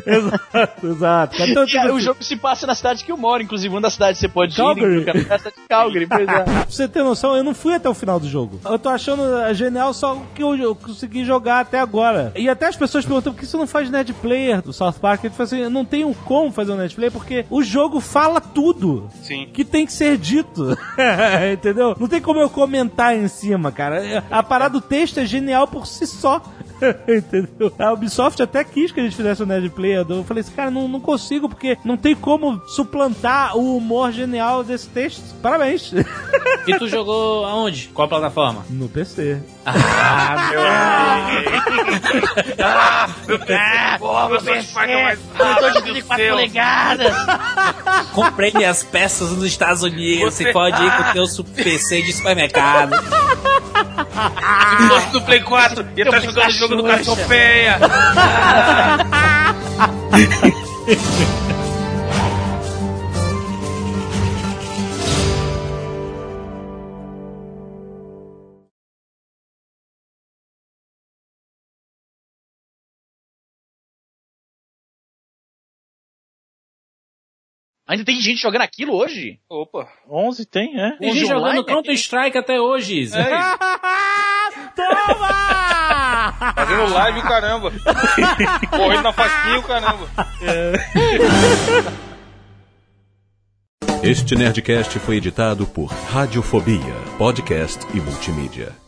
exato, exato. Então, E aí, tipo, o jogo se passa na cidade que eu moro, inclusive uma das cidades que você pode Calgary. ir Canadá é a cidade de Calgary, pois é. <laughs> Pra você ter noção, eu não fui até o final do jogo. Eu tô achando eh, genial só que eu, eu consegui jogar até agora. E até as pessoas perguntam por que você não faz net player do South Park. Eu falo assim, eu não tenho como fazer um net player porque o jogo fala tudo Sim. que tem que ser dito. <laughs> Entendeu? Não tem como eu comentar em cima, cara. A parada do texto é genial por si só. <laughs> Entendeu? A Ubisoft até quis que a gente fizesse o Nerd Player. Eu falei assim, cara, não, não consigo, porque não tem como suplantar o humor genial desse texto. Parabéns. <laughs> E tu jogou aonde? Qual plataforma? No PC. Ah, meu <laughs> Porra, meu South Park é mais rápido que o seu. Comprei minhas peças nos Estados Unidos. Você, Você- pode ir com o teu PC de supermercado. Se fosse do Play 4, ia estar jogando o jogo do Cassiopeia. Ainda tem gente jogando aquilo hoje? Opa. 11 tem, é? Tem gente jogando Counter Strike até hoje. Isa. <laughs> Toma! Fazendo live o caramba. <laughs> Correndo na fasquinha o caramba. Este Nerdcast foi editado por Radiofobia, podcast e multimídia.